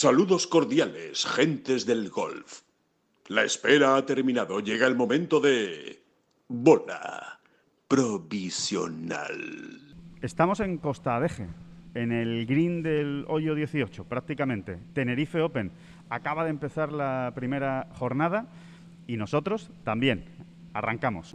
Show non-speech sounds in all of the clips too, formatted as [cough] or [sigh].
Saludos cordiales, gentes del golf. La espera ha terminado. Llega el momento de... Bola provisional. Estamos en Costa Adeje, en el green del hoyo 18, prácticamente. Tenerife Open. Acaba de empezar la primera jornada y nosotros también. Arrancamos.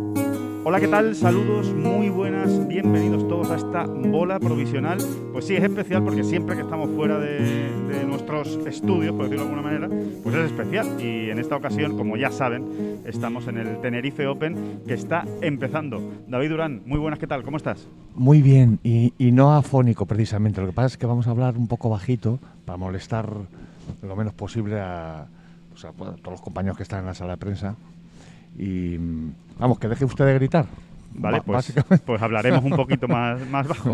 Hola, ¿qué tal? Saludos, muy buenas, bienvenidos todos a esta bola provisional. Pues sí, es especial porque siempre que estamos fuera de, nuestros estudios, por decirlo de alguna manera, pues es especial. Y en esta ocasión, como ya saben, estamos en el Tenerife Open que está empezando. David Durán, muy buenas, ¿qué tal? ¿Cómo estás? Muy bien, y, y no afónico precisamente. Lo que pasa es que vamos a hablar un poco bajito para molestar lo menos posible a, pues, a todos los compañeros que están en la sala de prensa. Y vamos, que deje usted de gritar. Vale, pues, pues hablaremos un [laughs] poquito más, más bajo.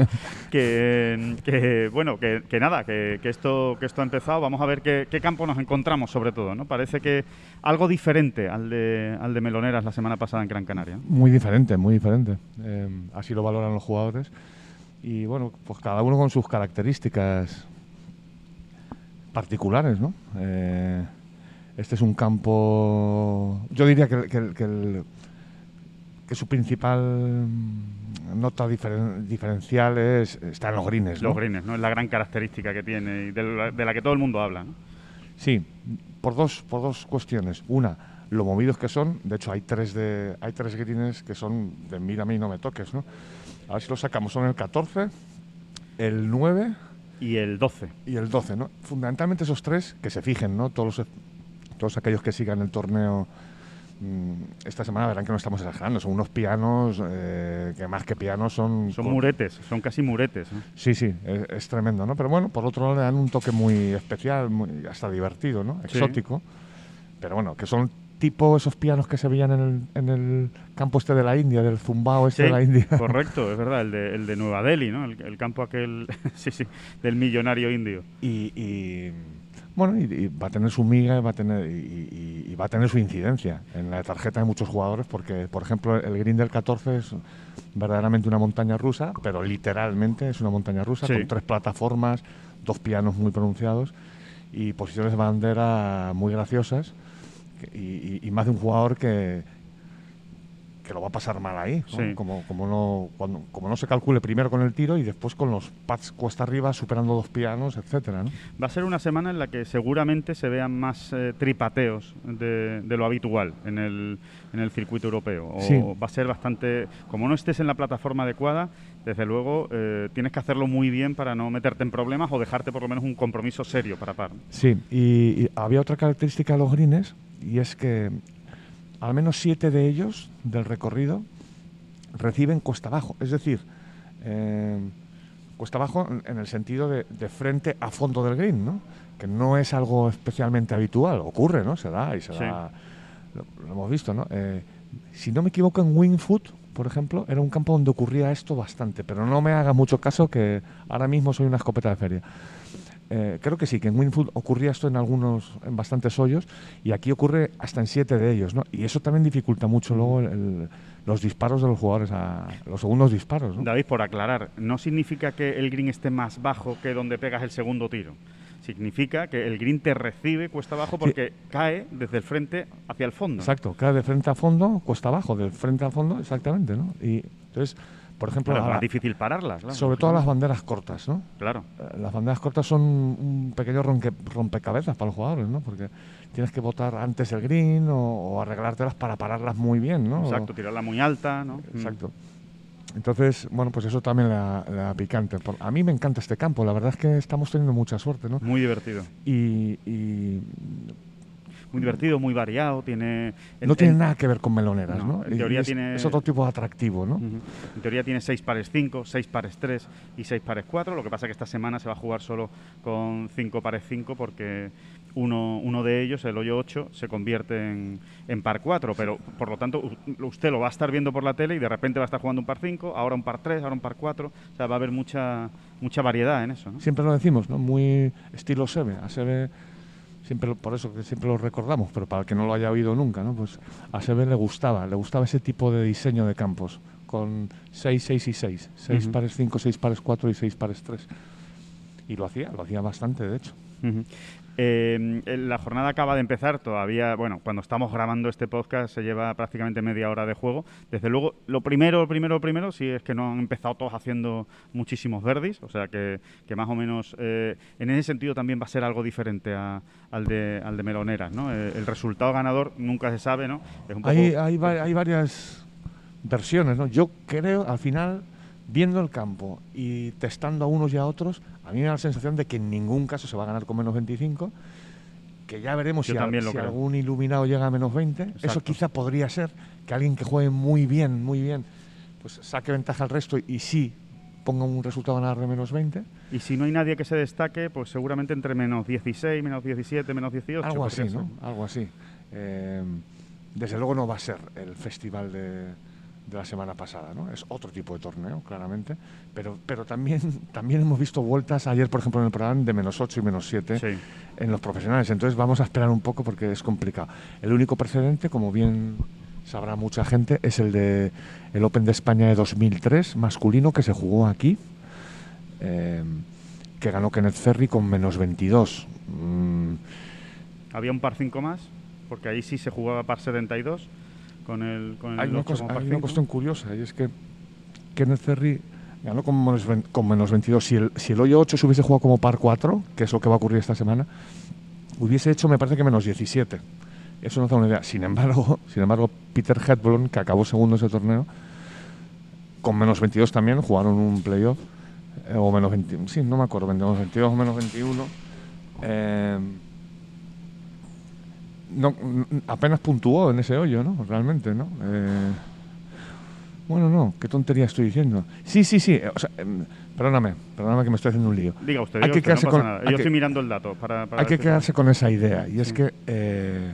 Que, que, bueno, que, que nada, que, que esto, que esto ha empezado. Vamos a ver qué, qué campo nos encontramos, sobre todo. ¿no? Parece que algo diferente al de, al de Meloneras la semana pasada en Gran Canaria. Muy diferente, muy diferente. Eh, así lo valoran los jugadores. Y bueno, pues cada uno con sus características particulares, ¿no? Eh, este es un campo. Yo diría que, que- que el- que su principal mm, nota diferen- diferencial es, está en los greens, ¿no? Los greens, ¿no? Es la gran característica que tiene y de la, de la que todo el mundo habla. ¿no? Sí, por dos, por dos cuestiones. Una, lo movidos que son. De hecho, hay tres, de, hay tres greens que son de mírame y no me toques, ¿no? A ver si lo sacamos. Son el 14, el 9 Y el 12. y el 12, ¿no? Fundamentalmente esos tres, que se fijen, ¿no? Todos, los, todos aquellos que sigan el torneo mm, esta semana verán que no estamos exagerando. Son unos pianos eh, que más que pianos son... Son muretes, son casi muretes. Sí, sí, es, es tremendo, ¿no? Pero bueno, por otro lado le dan un toque muy especial, muy, hasta divertido, ¿no? Sí. Exótico. Pero bueno, que son tipo esos pianos que se veían en el, en el campo este de la India, del zumbao este Sí, de la India. [laughs] correcto, es verdad, el de, el de Nueva Delhi, ¿no? El, el campo aquel, [laughs] sí, sí, del millonario indio. y, y, bueno, y, y va a tener su miga y va a tener, y, va a tener su incidencia en la tarjeta de muchos jugadores, porque, por ejemplo, el green del 14 es verdaderamente una montaña rusa, pero literalmente es una montaña rusa, Sí. con tres plataformas, dos pianos muy pronunciados y posiciones de bandera muy graciosas, y- y más de un jugador que que lo va a pasar mal ahí, ¿no? Sí. como, como, no, cuando, como no se calcule primero con el tiro y después con los pads cuesta arriba superando dos pianos, etcétera, ¿no? Va a ser una semana en la que seguramente se vean más eh, tripateos de, de lo habitual en el, en el circuito europeo. O Sí. va a ser bastante. Como no estés en la plataforma adecuada, desde luego eh, tienes que hacerlo muy bien para no meterte en problemas o dejarte por lo menos un compromiso serio para par. Sí, y, y había otra característica de los greens y es que al menos siete de ellos del recorrido reciben cuesta abajo, es decir, eh, cuesta abajo en, el sentido de, de frente a fondo del green, ¿no? Que no es algo especialmente habitual, ocurre, ¿no? Se da y se Sí. da, lo, lo hemos visto, ¿no? Eh, si no me equivoco, en Wingfoot, por ejemplo, era un campo donde ocurría esto bastante, pero no me haga mucho caso que ahora mismo soy una escopeta de feria. Eh, creo que sí, que en Winfood ocurría esto en algunos, en bastantes hoyos, y aquí ocurre hasta en siete de ellos, ¿no? Y eso también dificulta mucho luego el- el- los disparos de los jugadores, a, los segundos disparos, ¿no? David, por aclarar, no significa que el green esté más bajo que donde pegas el segundo tiro. Significa que el green te recibe cuesta abajo porque cae desde el frente hacia el fondo. Exacto, cae de frente a fondo, cuesta abajo, de frente a fondo, exactamente, ¿no? Y entonces, por ejemplo, es más difícil pararlas. claro, sobre todo las banderas cortas, ¿no? Claro. Eh, Las banderas cortas son un pequeño ronque- rompecabezas para los jugadores, ¿no? Porque tienes que botar antes el green o, o arreglártelas para pararlas muy bien, ¿no? Exacto, tirarla muy alta, ¿no? Mm. Exacto. Entonces, bueno, pues eso también la, la picante. A mí me encanta este campo, la verdad es que estamos teniendo mucha suerte, ¿no? Muy divertido. Y, y muy divertido, muy variado. Tiene, no tiene nada que ver con meloneras, ¿no? En teoría es, tiene... es otro tipo de atractivo, ¿no? En teoría tiene seis pares 5, seis pares 3 y seis pares 4. Lo que pasa es que esta semana se va a jugar solo con cinco pares 5 porque uno, uno de ellos, el hoyo 8, se convierte en, en par 4, pero por lo tanto usted lo va a estar viendo por la tele y de repente va a estar jugando un par 5, ahora un par 3, ahora un par 4, o sea, va a haber mucha mucha variedad en eso. ¿no? Siempre lo decimos, ¿no? Muy estilo Seve, a Seve siempre por eso que siempre lo recordamos, pero para el que no lo haya oído nunca, ¿no? Pues a Seve le gustaba, le gustaba ese tipo de diseño de campos con 6, 6 y 6, 6 pares 5, 6 pares 4 y 6 pares 3. Y lo hacía, lo hacía bastante, de hecho. Eh, la jornada acaba de empezar, todavía, bueno, cuando estamos grabando este podcast se lleva prácticamente media hora de juego. Desde luego, lo primero, lo primero, lo primero, sí es que no han empezado todos haciendo muchísimos verdis, o sea que, que más o menos eh, en ese sentido también va a ser algo diferente al, de, al de Meloneras, ¿no? Eh, el resultado ganador nunca se sabe, ¿no? hay, hay, hay varias versiones, ¿no? Yo creo, al final viendo el campo y testando a unos y a otros, a mí me da la sensación de que en ningún caso se va a ganar con menos 25, que ya veremos si, algún iluminado llega a menos 20. Eso quizá podría ser que alguien que juegue muy bien, muy bien, pues saque ventaja al resto y sí ponga un resultado ganar de menos 20. Y si no hay nadie que se destaque, pues seguramente entre menos 16, menos 17, menos 18. Algo así, ¿no? Algo así. Eh, desde luego no va a ser el festival de, de la semana pasada, ¿no? Es otro tipo de torneo, claramente, pero, pero también, [laughs] también hemos visto vueltas ayer, por ejemplo, en el programa de menos 8 y menos 7 en los profesionales, entonces vamos a esperar un poco porque es complicado. El único precedente, como bien sabrá mucha gente, es el de el Open de España de 2003, masculino, que se jugó aquí, eh, que ganó Kenneth Ferry con menos 22. Mm. ¿Había un par 5 más? Porque ahí sí se jugaba par 72 con el, con hay, una, cuestión curiosa y es que Kenneth Ferry ganó con menos, con menos 22. Si el, si el hoyo 8 se hubiese jugado como par 4, que es lo que va a ocurrir esta semana, hubiese hecho, me parece que menos 17. Eso no da una idea. Sin embargo, [laughs] sin embargo Peter Hedblom, que acabó segundo ese torneo, con menos 22 también, jugaron un playoff, eh, o menos 21, sí, no me acuerdo, menos 22 o menos 21. Eh, no, apenas puntuó en ese hoyo, ¿no? Realmente, ¿no? Eh, bueno, no, qué tontería estoy diciendo. Sí, sí, sí, o sea, em, perdóname, perdóname que me estoy haciendo un lío. Diga usted, hay que quedarse con, Yo estoy mirando el dato. Para, hay que quedarse con esa idea, y es que eh,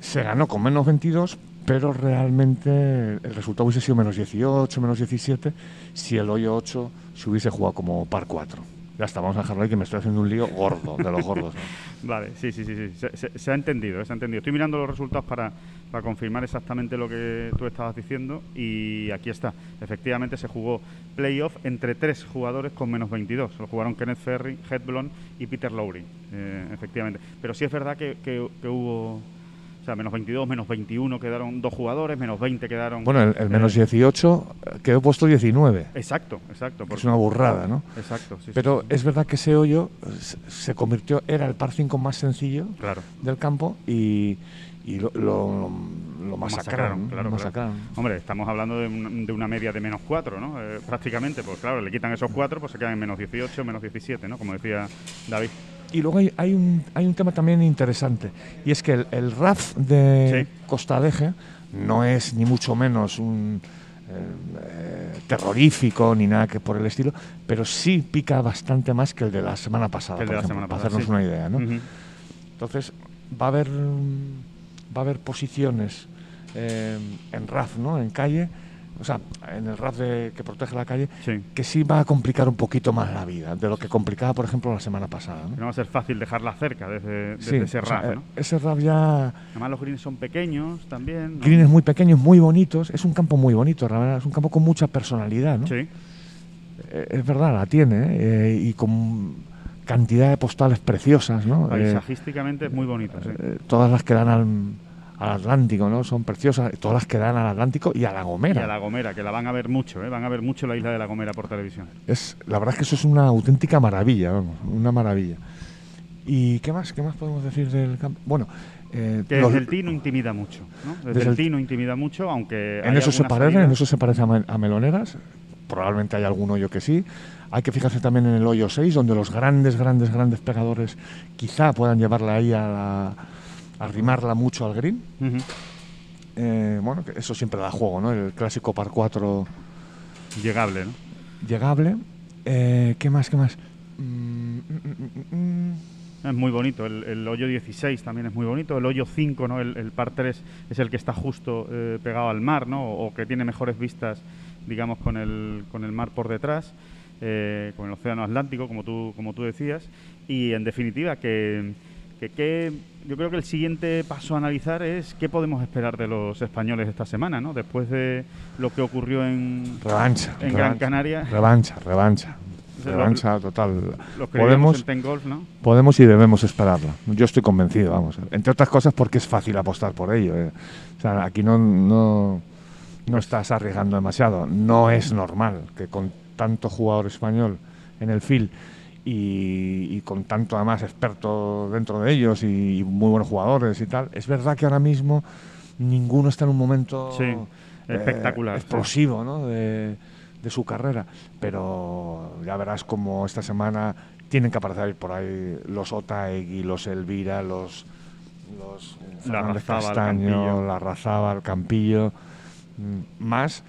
se ganó con menos 22, pero realmente el resultado hubiese sido menos 18, menos 17, si el hoyo 8 se hubiese jugado como par 4. Ya está, vamos a dejarlo ahí que me estoy haciendo un lío gordo de los gordos. [laughs] vale, sí, sí, sí, sí. Se, ha entendido, se ha entendido. Estoy mirando los resultados para, para confirmar exactamente lo que tú estabas diciendo y aquí está. Efectivamente se jugó playoff entre tres jugadores con menos 22. Lo jugaron Kenneth Ferry, Hedblon y Peter Lowry, eh, efectivamente. Pero sí es verdad que, que hubo o sea, menos 22, menos 21 quedaron dos jugadores, menos 20 quedaron... Bueno, el, menos 18 eh, quedó puesto 19. Exacto, exacto. Es una burrada, ¿no? Exacto, sí. Pero es verdad que ese hoyo se convirtió, era el par 5 más sencillo del campo y, lo, lo, masacraron. claro, Hombre, estamos hablando de, una media de menos 4, ¿no? Eh, prácticamente, pues claro, le quitan esos 4, pues se quedan en menos 18, menos 17, ¿no? Como decía David. Y luego hay, hay, un, hay un tema también interesante, y es que el, el RAF de Costa Deje no es ni mucho menos un eh, terrorífico ni nada que por el estilo, pero sí pica bastante más que el de la semana pasada, para hacernos una idea. ¿no? Entonces, va a haber, va a haber posiciones eh, en RAF, ¿no? en calle, o sea, en el RAF de, que protege la calle, que sí va a complicar un poquito más la vida de lo que complicaba, por ejemplo, la semana pasada. No, va a ser fácil dejarla cerca desde, ese RAF. ¿no? Ese RAF ya. Además, los greens son pequeños también. Greens muy pequeños, muy bonitos. Es un campo muy bonito, es un campo con mucha personalidad. ¿no? Sí. Eh, es verdad, la tiene, eh, y con cantidad de postales preciosas. ¿no? Eh, Paisajísticamente es muy bonito. todas las que dan al al Atlántico, ¿no? Son preciosas, todas las que dan al Atlántico y a La Gomera. Y a La Gomera, que la van a ver mucho, ¿eh? van a ver mucho la isla de La Gomera por televisión. Es, la verdad es que eso es una auténtica maravilla, vamos, una maravilla. ¿Y qué más, qué más podemos decir del campo? Bueno, eh, que desde el Tino intimida mucho, ¿no? Desde, el Tino intimida mucho, aunque... En eso se parece, en eso se parece a, Meloneras, probablemente hay alguno yo que sí. Hay que fijarse también en el hoyo 6, donde los grandes, grandes, grandes pegadores quizá puedan llevarla ahí a, la- a arrimarla mucho al green. Eh, bueno, que eso siempre da juego, ¿no? El clásico par 4 Llegable, ¿no? llegable. Eh, ¿Qué más? ¿Qué más? Mm, mm, mm. Es muy bonito, el, el hoyo 16 también es muy bonito, el hoyo 5, ¿no? el, el par 3 es el que está justo eh, pegado al mar, ¿no? o que tiene mejores vistas, digamos, con el, con el mar por detrás, eh, con el océano Atlántico, como tú, como tú decías, y en definitiva que, que- que yo creo que el siguiente paso a analizar es qué podemos esperar de los españoles esta semana, ¿no? después de lo que ocurrió en, Revancha. en Gran Canaria, Revancha, revancha. Revancha total. los que Podemos, en Golf, ¿no? podemos y debemos esperarla. Yo estoy convencido, vamos. Entre otras cosas porque es fácil apostar por ello. eh. O sea, aquí no, no, no estás arriesgando demasiado. No es normal que con tanto jugador español en el field y, y con tanto además experto dentro de ellos y, muy buenos jugadores y tal, es verdad que ahora mismo ninguno está en un momento Sí, eh, espectacular, sí. explosivo ¿no? de, de su carrera. Pero ya verás como esta semana tienen que aparecer por ahí los Otaegui, los Elvira, los, los Fernández Larrazábal, Castaño, Campillo. la Razábal, Campillo, mm, más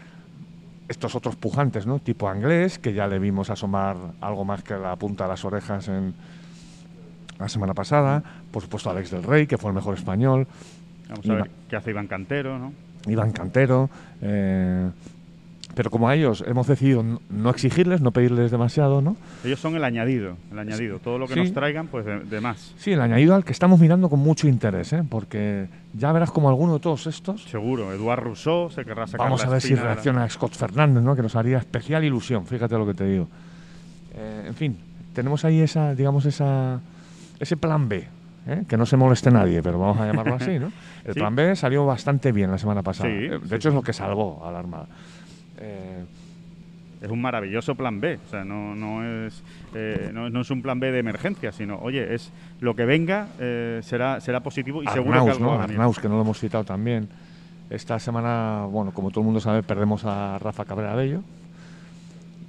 estos otros pujantes, ¿no? Tipo Anglés, que ya le vimos asomar algo más que la punta de las orejas en la semana pasada. Por supuesto, Alex del Rey, que fue el mejor español. Vamos a ver qué hace Iván Cantero, ¿no? Iván Cantero. eh, pero como a ellos hemos decidido no exigirles, no pedirles demasiado, ¿no? Ellos son el añadido, el añadido. Todo lo que Sí. nos traigan, pues de, de más. Sí, el añadido al que estamos mirando con mucho interés, ¿eh? Porque ya verás como alguno de todos estos. Seguro. Eduard Rousseau se querrá sacar Vamos a ver si reacciona Scott Fernández, ¿no? Que nos haría especial ilusión, fíjate lo que te digo. Eh, en fin, tenemos ahí esa, digamos, esa, ese plan B, ¿eh? que no se moleste nadie, pero vamos a llamarlo así, ¿no? [laughs] El Sí. plan B salió bastante bien la semana pasada. Sí, Eh, de sí, hecho, es sí. lo que salvó a la Armada. Eh, Es un maravilloso plan B. O sea, no, no, es, eh, no, no es un plan B de emergencia, sino, oye, es lo que venga eh, será, será positivo y seguro que Arnaus, algo ¿no? Arnaus, que no lo hemos citado también. Esta semana, bueno, como todo el mundo sabe, perdemos a Rafa Cabrera Bello.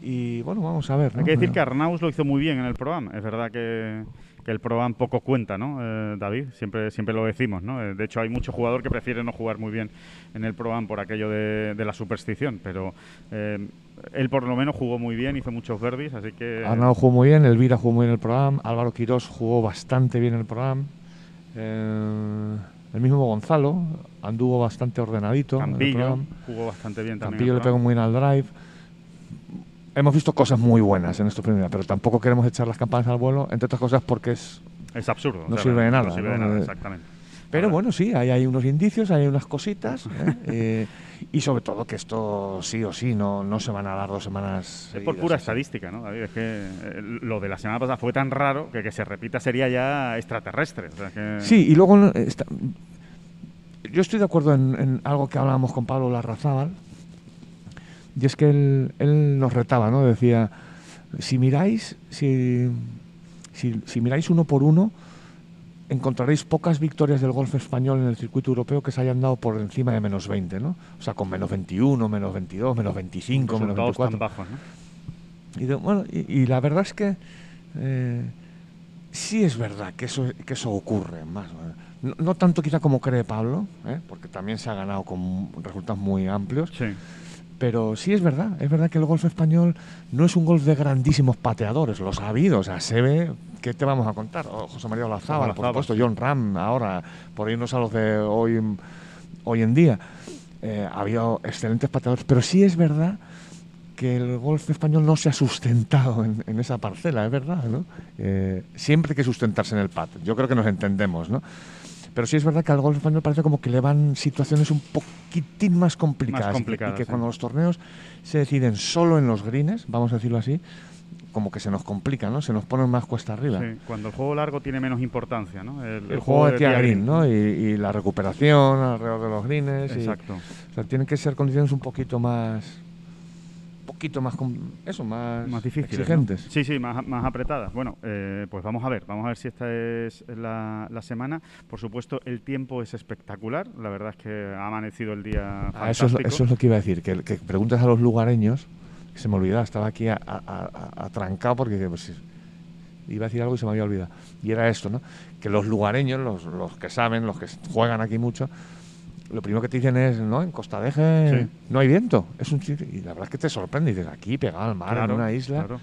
Y bueno, vamos a ver. Hay que decir que Arnaus lo hizo muy bien en el programa. Es verdad que, que el programa poco cuenta, ¿no, eh, David? Siempre, siempre lo decimos, ¿no? Eh, De hecho, hay mucho jugador que prefiere no jugar muy bien en el programa por aquello de, de la superstición, pero eh, él por lo menos jugó muy bien, hizo muchos verdes, así que... Arnau jugó muy bien, Elvira jugó muy bien el programa, Álvaro Quirós jugó bastante bien el programa. eh, el mismo Gonzalo anduvo bastante ordenadito. en el Campillo jugó bastante bien también. Campillo le pegó muy bien al drive. Hemos visto cosas muy buenas en estos primeros pero tampoco queremos echar las campanas al vuelo, entre otras cosas porque es Es absurdo. No sirve de nada, No sirve de nada, Eh, exactamente. Pero bueno, sí, hay, hay unos indicios, hay unas cositas. ¿eh? [laughs] Eh, y sobre todo que esto sí o sí no, no se van a dar dos semanas. Es por pura así. estadística, ¿no, David? Es que lo de la semana pasada fue tan raro que que se repita sería ya extraterrestre. o sea que- Sí, y luego está- yo estoy de acuerdo en, en algo que hablábamos con Pablo Larrazábal, y es que él, él nos retaba, ¿no? Decía, si miráis, si, si, si miráis uno por uno, encontraréis pocas victorias del golf español en el circuito europeo que se hayan dado por encima de menos 20, ¿no? O sea, con menos 21, menos 22, menos 25, menos resultados 24. tan bajos, ¿no? Y, de- bueno, y, y la verdad es que eh, sí es verdad que eso, que eso ocurre más. No, no tanto quizá como cree Pablo, ¿eh? porque también se ha ganado con resultados muy amplios, Sí. Pero sí es verdad, es verdad que el golf español no es un golf de grandísimos pateadores, los ha habido, o sea, se ve, ¿qué te vamos a contar? Oh, José María Olazábal, por supuesto, John Ram, ahora, por irnos a los de hoy, hoy en día. Eh, ha habido excelentes pateadores, pero sí es verdad que el golf español no se ha sustentado en, en esa parcela, es verdad, ¿no? Eh, siempre hay que sustentarse en el pat, yo creo que nos entendemos, ¿no? Pero sí es verdad que al golf español parece como que le van situaciones un poquitín más complicadas. y que- complicadas, y que sí. cuando los torneos se deciden solo en los greens, vamos a decirlo así, como que se nos complica, ¿no? Se nos ponen más cuesta arriba. Sí, Cuando el juego largo tiene menos importancia, ¿no? El, juego de tía green, ¿no? Y, y la recuperación alrededor de los greens. y- Exacto. o sea, tienen que ser condiciones un poquito más. Un poquito más. com- Eso, más, Más difíciles. ¿no? exigentes. Sí, sí, más, más apretadas. Bueno, eh, pues vamos a ver, vamos a ver si esta es la, la semana. Por supuesto, el tiempo es espectacular. La verdad es que ha amanecido el día Ah, eso, es, lo- eso es lo que iba a decir, que, que preguntas a los lugareños se me olvidaba, estaba aquí atrancado porque pues, iba a decir algo y se me había olvidado. Y era esto, ¿no? Que los lugareños, los, los que saben, los que juegan aquí mucho, lo primero que te dicen es, ¿no? En Costa de Eje Sí. no hay viento. Es un sitio, y la verdad es que te sorprende. Dices, aquí pegado al mar, en una isla. claro.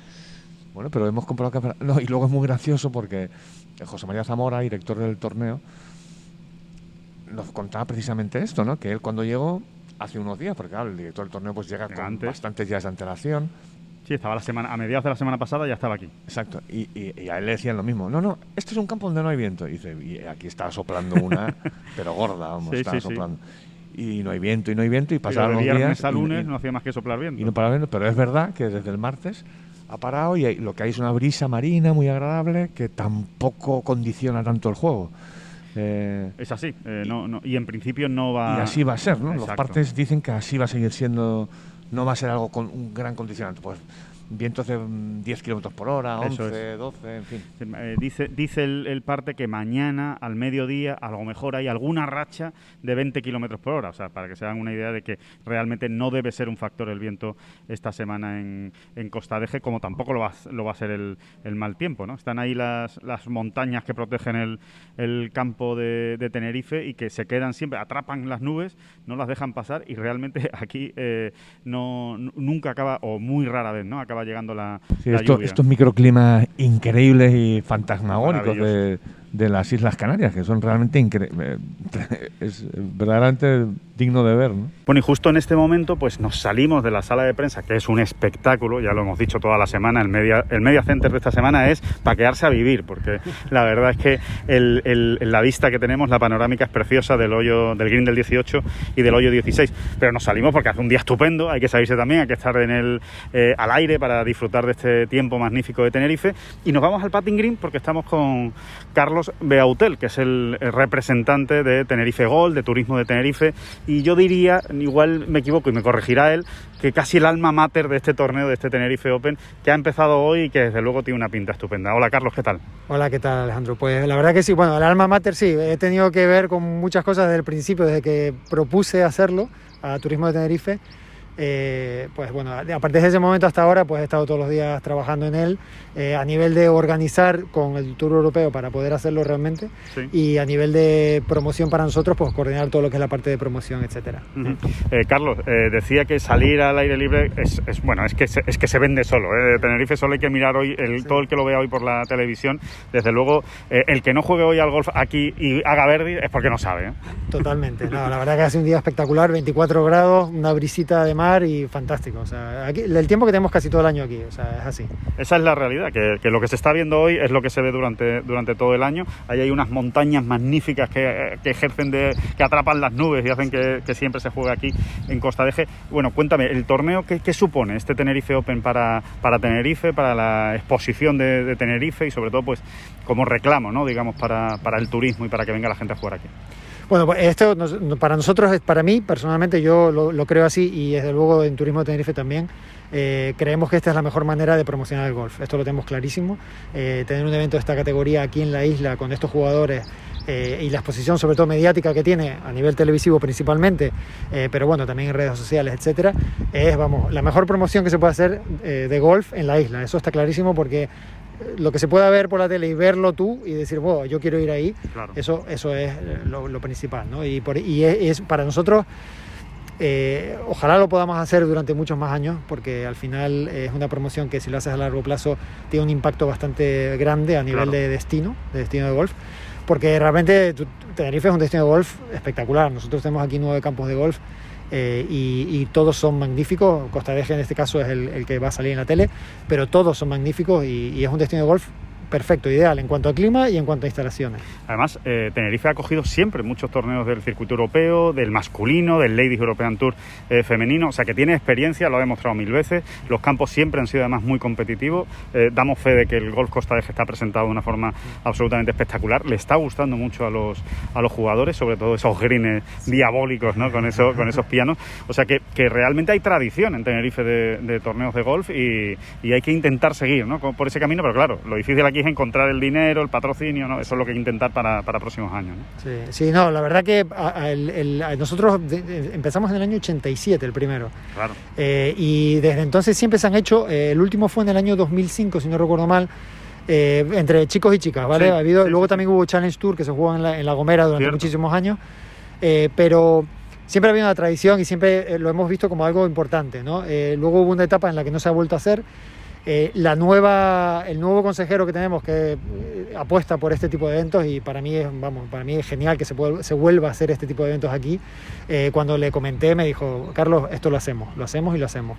Bueno, pero hemos comprado que... [laughs] No, y luego es muy gracioso porque José María Zamora, director del torneo, nos contaba precisamente esto, ¿no? Que él cuando llegó hace unos días, porque claro, el director del torneo pues llega con antes. bastantes días de antelación. Sí, estaba la semana, a mediados de la semana pasada ya estaba aquí. Exacto. Y, y- y a él le decían lo mismo. No, no, este es un campo donde no hay viento. Y dice, y aquí está soplando una, [laughs] pero gorda, vamos, Sí, está sí, sí. soplando. Y no hay viento, y no hay viento, y pasaron los días. a lunes no hacía más que soplar viento. y no para viento, pero es verdad que desde el martes ha parado y hay- lo que hay es una brisa marina muy agradable que tampoco condiciona tanto el juego. Eh, Es así, eh, no, no, y en principio no va... y así va a ser, ¿no? Los partes dicen que así va a seguir siendo, no va a ser algo con un gran condicionante. Pues vientos de mm, 10 kilómetros por hora, Eso 11, 12, en fin. Eh, dice dice el, el parte que mañana al mediodía a lo mejor hay alguna racha de 20 kilómetros por hora. O sea, para que se hagan una idea de que realmente no debe ser un factor el viento esta semana en, en Costa de Eje, como tampoco lo va, a- lo va a ser el, el mal tiempo. ¿no? Están ahí las, las montañas que protegen el, el campo de, de Tenerife y que se quedan siempre, atrapan las nubes, no las dejan pasar y realmente [laughs] aquí eh, no, nu- nunca acaba, o muy rara vez, ¿no? acaba llegando la, Sí, la esto- lluvia. estos microclimas increíbles y fantasmagóricos de, de las Islas Canarias, que son realmente increíbles. [laughs] es verdaderamente digno de ver, ¿no? Bueno, y justo en este momento, pues nos salimos de la sala de prensa, que es un espectáculo, ya lo hemos dicho toda la semana, el Media, el media Center de esta semana es para quedarse a vivir, porque la verdad es que la vista que tenemos, la panorámica es preciosa del hoyo, del green del 18 y del hoyo 16. Pero nos salimos porque hace un día estupendo, hay que salirse también, hay que estar en el, eh, al aire para disfrutar de este tiempo magnífico de Tenerife. Y nos vamos al Patting Green porque estamos con Carlos Beautel, que es el, representante de Tenerife Gold, de Turismo de Tenerife. Y yo diría, igual me equivoco y me corregirá él, que casi el alma mater de este torneo, de este Tenerife Open, que ha empezado hoy y que desde luego tiene una pinta estupenda. Hola Carlos, ¿qué tal? Hola, ¿qué tal Alejandro? Pues la verdad que sí, bueno, el alma mater sí, he tenido que ver con muchas cosas desde el principio, desde que propuse hacerlo a Turismo de Tenerife. Eh, pues bueno, a partir de ese momento hasta ahora, pues he estado todos los días trabajando en él, eh, a nivel de organizar con el Tour Europeo para poder hacerlo realmente Sí. y a nivel de promoción para nosotros, pues coordinar todo lo que es la parte de promoción, etcétera. Ujú. Eh, Carlos, eh, decía que salir al aire libre es, es- bueno, es que se, es que se vende solo. ¿eh? Tenerife solo hay que mirar hoy, el, todo el que lo vea hoy por la televisión, desde luego, eh, el que no juegue hoy al golf aquí y haga verde es porque no sabe. Totalmente, no, la verdad que hace un día espectacular, 24 grados, una brisita de mar y fantástico. O sea, aquí, el tiempo que tenemos casi todo el año aquí, o sea, es así. Esa es la realidad, que, que lo que se está viendo hoy es lo que se ve durante, durante todo el año. Ahí hay unas montañas magníficas que, que ejercen de, que atrapan las nubes y hacen que, siempre se juegue aquí en Costa de Eje. Bueno, cuéntame, ¿el torneo qué, qué supone este Tenerife Open para, para Tenerife, para la exposición de, de Tenerife y sobre todo pues como reclamo, ¿no? digamos, para, para el turismo y para que venga la gente a jugar aquí? Bueno, pues esto para nosotros, para mí personalmente, yo lo, creo así y desde luego en Turismo de Tenerife también. eh, creemos que esta es la mejor manera de promocionar el golf. Esto lo tenemos clarísimo. Eh, tener un evento de esta categoría aquí en la isla con estos jugadores eh, y la exposición, sobre todo mediática, que tiene a nivel televisivo principalmente, eh, pero bueno, también en redes sociales, etcétera, es vamos la mejor promoción que se puede hacer de golf en la isla. Eso está clarísimo porque lo que se pueda ver por la tele y verlo tú y decir, wow, yo quiero ir ahí, Claro. eso, eso es eh, lo, lo principal, ¿no? Y, por- y es, es para nosotros, eh, ojalá lo podamos hacer durante muchos más años, porque al final es una promoción que si lo haces a largo plazo tiene un impacto bastante grande a nivel Claro. de destino, de destino de golf, porque realmente Tenerife es un destino de golf espectacular. Nosotros tenemos aquí nueve campos de golf. Eh, y, todos son magníficos. Costa de Eje en este caso es el, que va a salir en la tele, pero todos son magníficos y es un destino de golf perfecto, ideal en cuanto a clima y en cuanto a instalaciones. Además, eh, Tenerife ha cogido siempre muchos torneos del circuito europeo, del masculino, del Ladies European Tour eh, femenino, o sea que tiene experiencia, lo ha demostrado mil veces. Los campos siempre han sido además muy competitivos. Eh, damos fe de que el Golf Costa de Eje está presentado de una forma absolutamente espectacular. Le está gustando mucho a los, a los jugadores, sobre todo esos greens diabólicos ¿no? con, con esos pianos. O sea que, que realmente hay tradición en Tenerife de, de torneos de golf y, y hay que intentar seguir ¿no? por ese camino, pero claro, lo difícil aquí aquí es encontrar el dinero, el patrocinio, ¿no? Eso es lo que hay que intentar para, para próximos años. ¿no? Sí, sí, no, la verdad que a- a- el- el- a nosotros empezamos en el año 87, el primero. Claro. Eh, y desde entonces siempre se han hecho, eh, el último fue en el año 2005, si no recuerdo mal, eh, entre chicos y chicas, ¿vale? Sí, ha habido, sí, luego sí, también hubo Challenge Tour que se jugó en la, en la Gomera durante Cierto. muchísimos años, eh, pero siempre ha habido una tradición y siempre eh, lo hemos visto como algo importante, ¿no? Eh, luego hubo una etapa en la que no se ha vuelto a hacer. Eh, la nueva, el nuevo consejero que tenemos que eh, apuesta por este tipo de eventos y para mí es, vamos, para mí es genial que se, pueda- se vuelva a hacer este tipo de eventos aquí. Eh, cuando le comenté me dijo, Carlos, esto lo hacemos, lo hacemos y lo hacemos.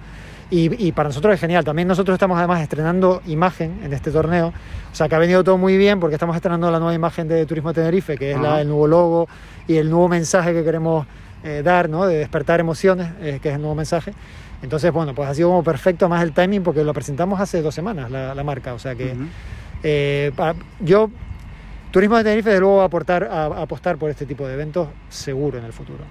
Y, y para nosotros es genial. También nosotros estamos además estrenando imagen en este torneo. O sea que ha venido todo muy bien porque estamos estrenando la nueva imagen de Turismo Tenerife, que es la- el nuevo logo y el nuevo mensaje que queremos eh, dar, ¿no? De despertar emociones, eh, que es el nuevo mensaje. Entonces, bueno, pues ha sido como perfecto más el timing porque lo presentamos hace dos semanas, la, la marca. O sea que eh, para- yo, Turismo de Tenerife, de luego va a, aportar, a, a apostar por este tipo de eventos seguro en el futuro.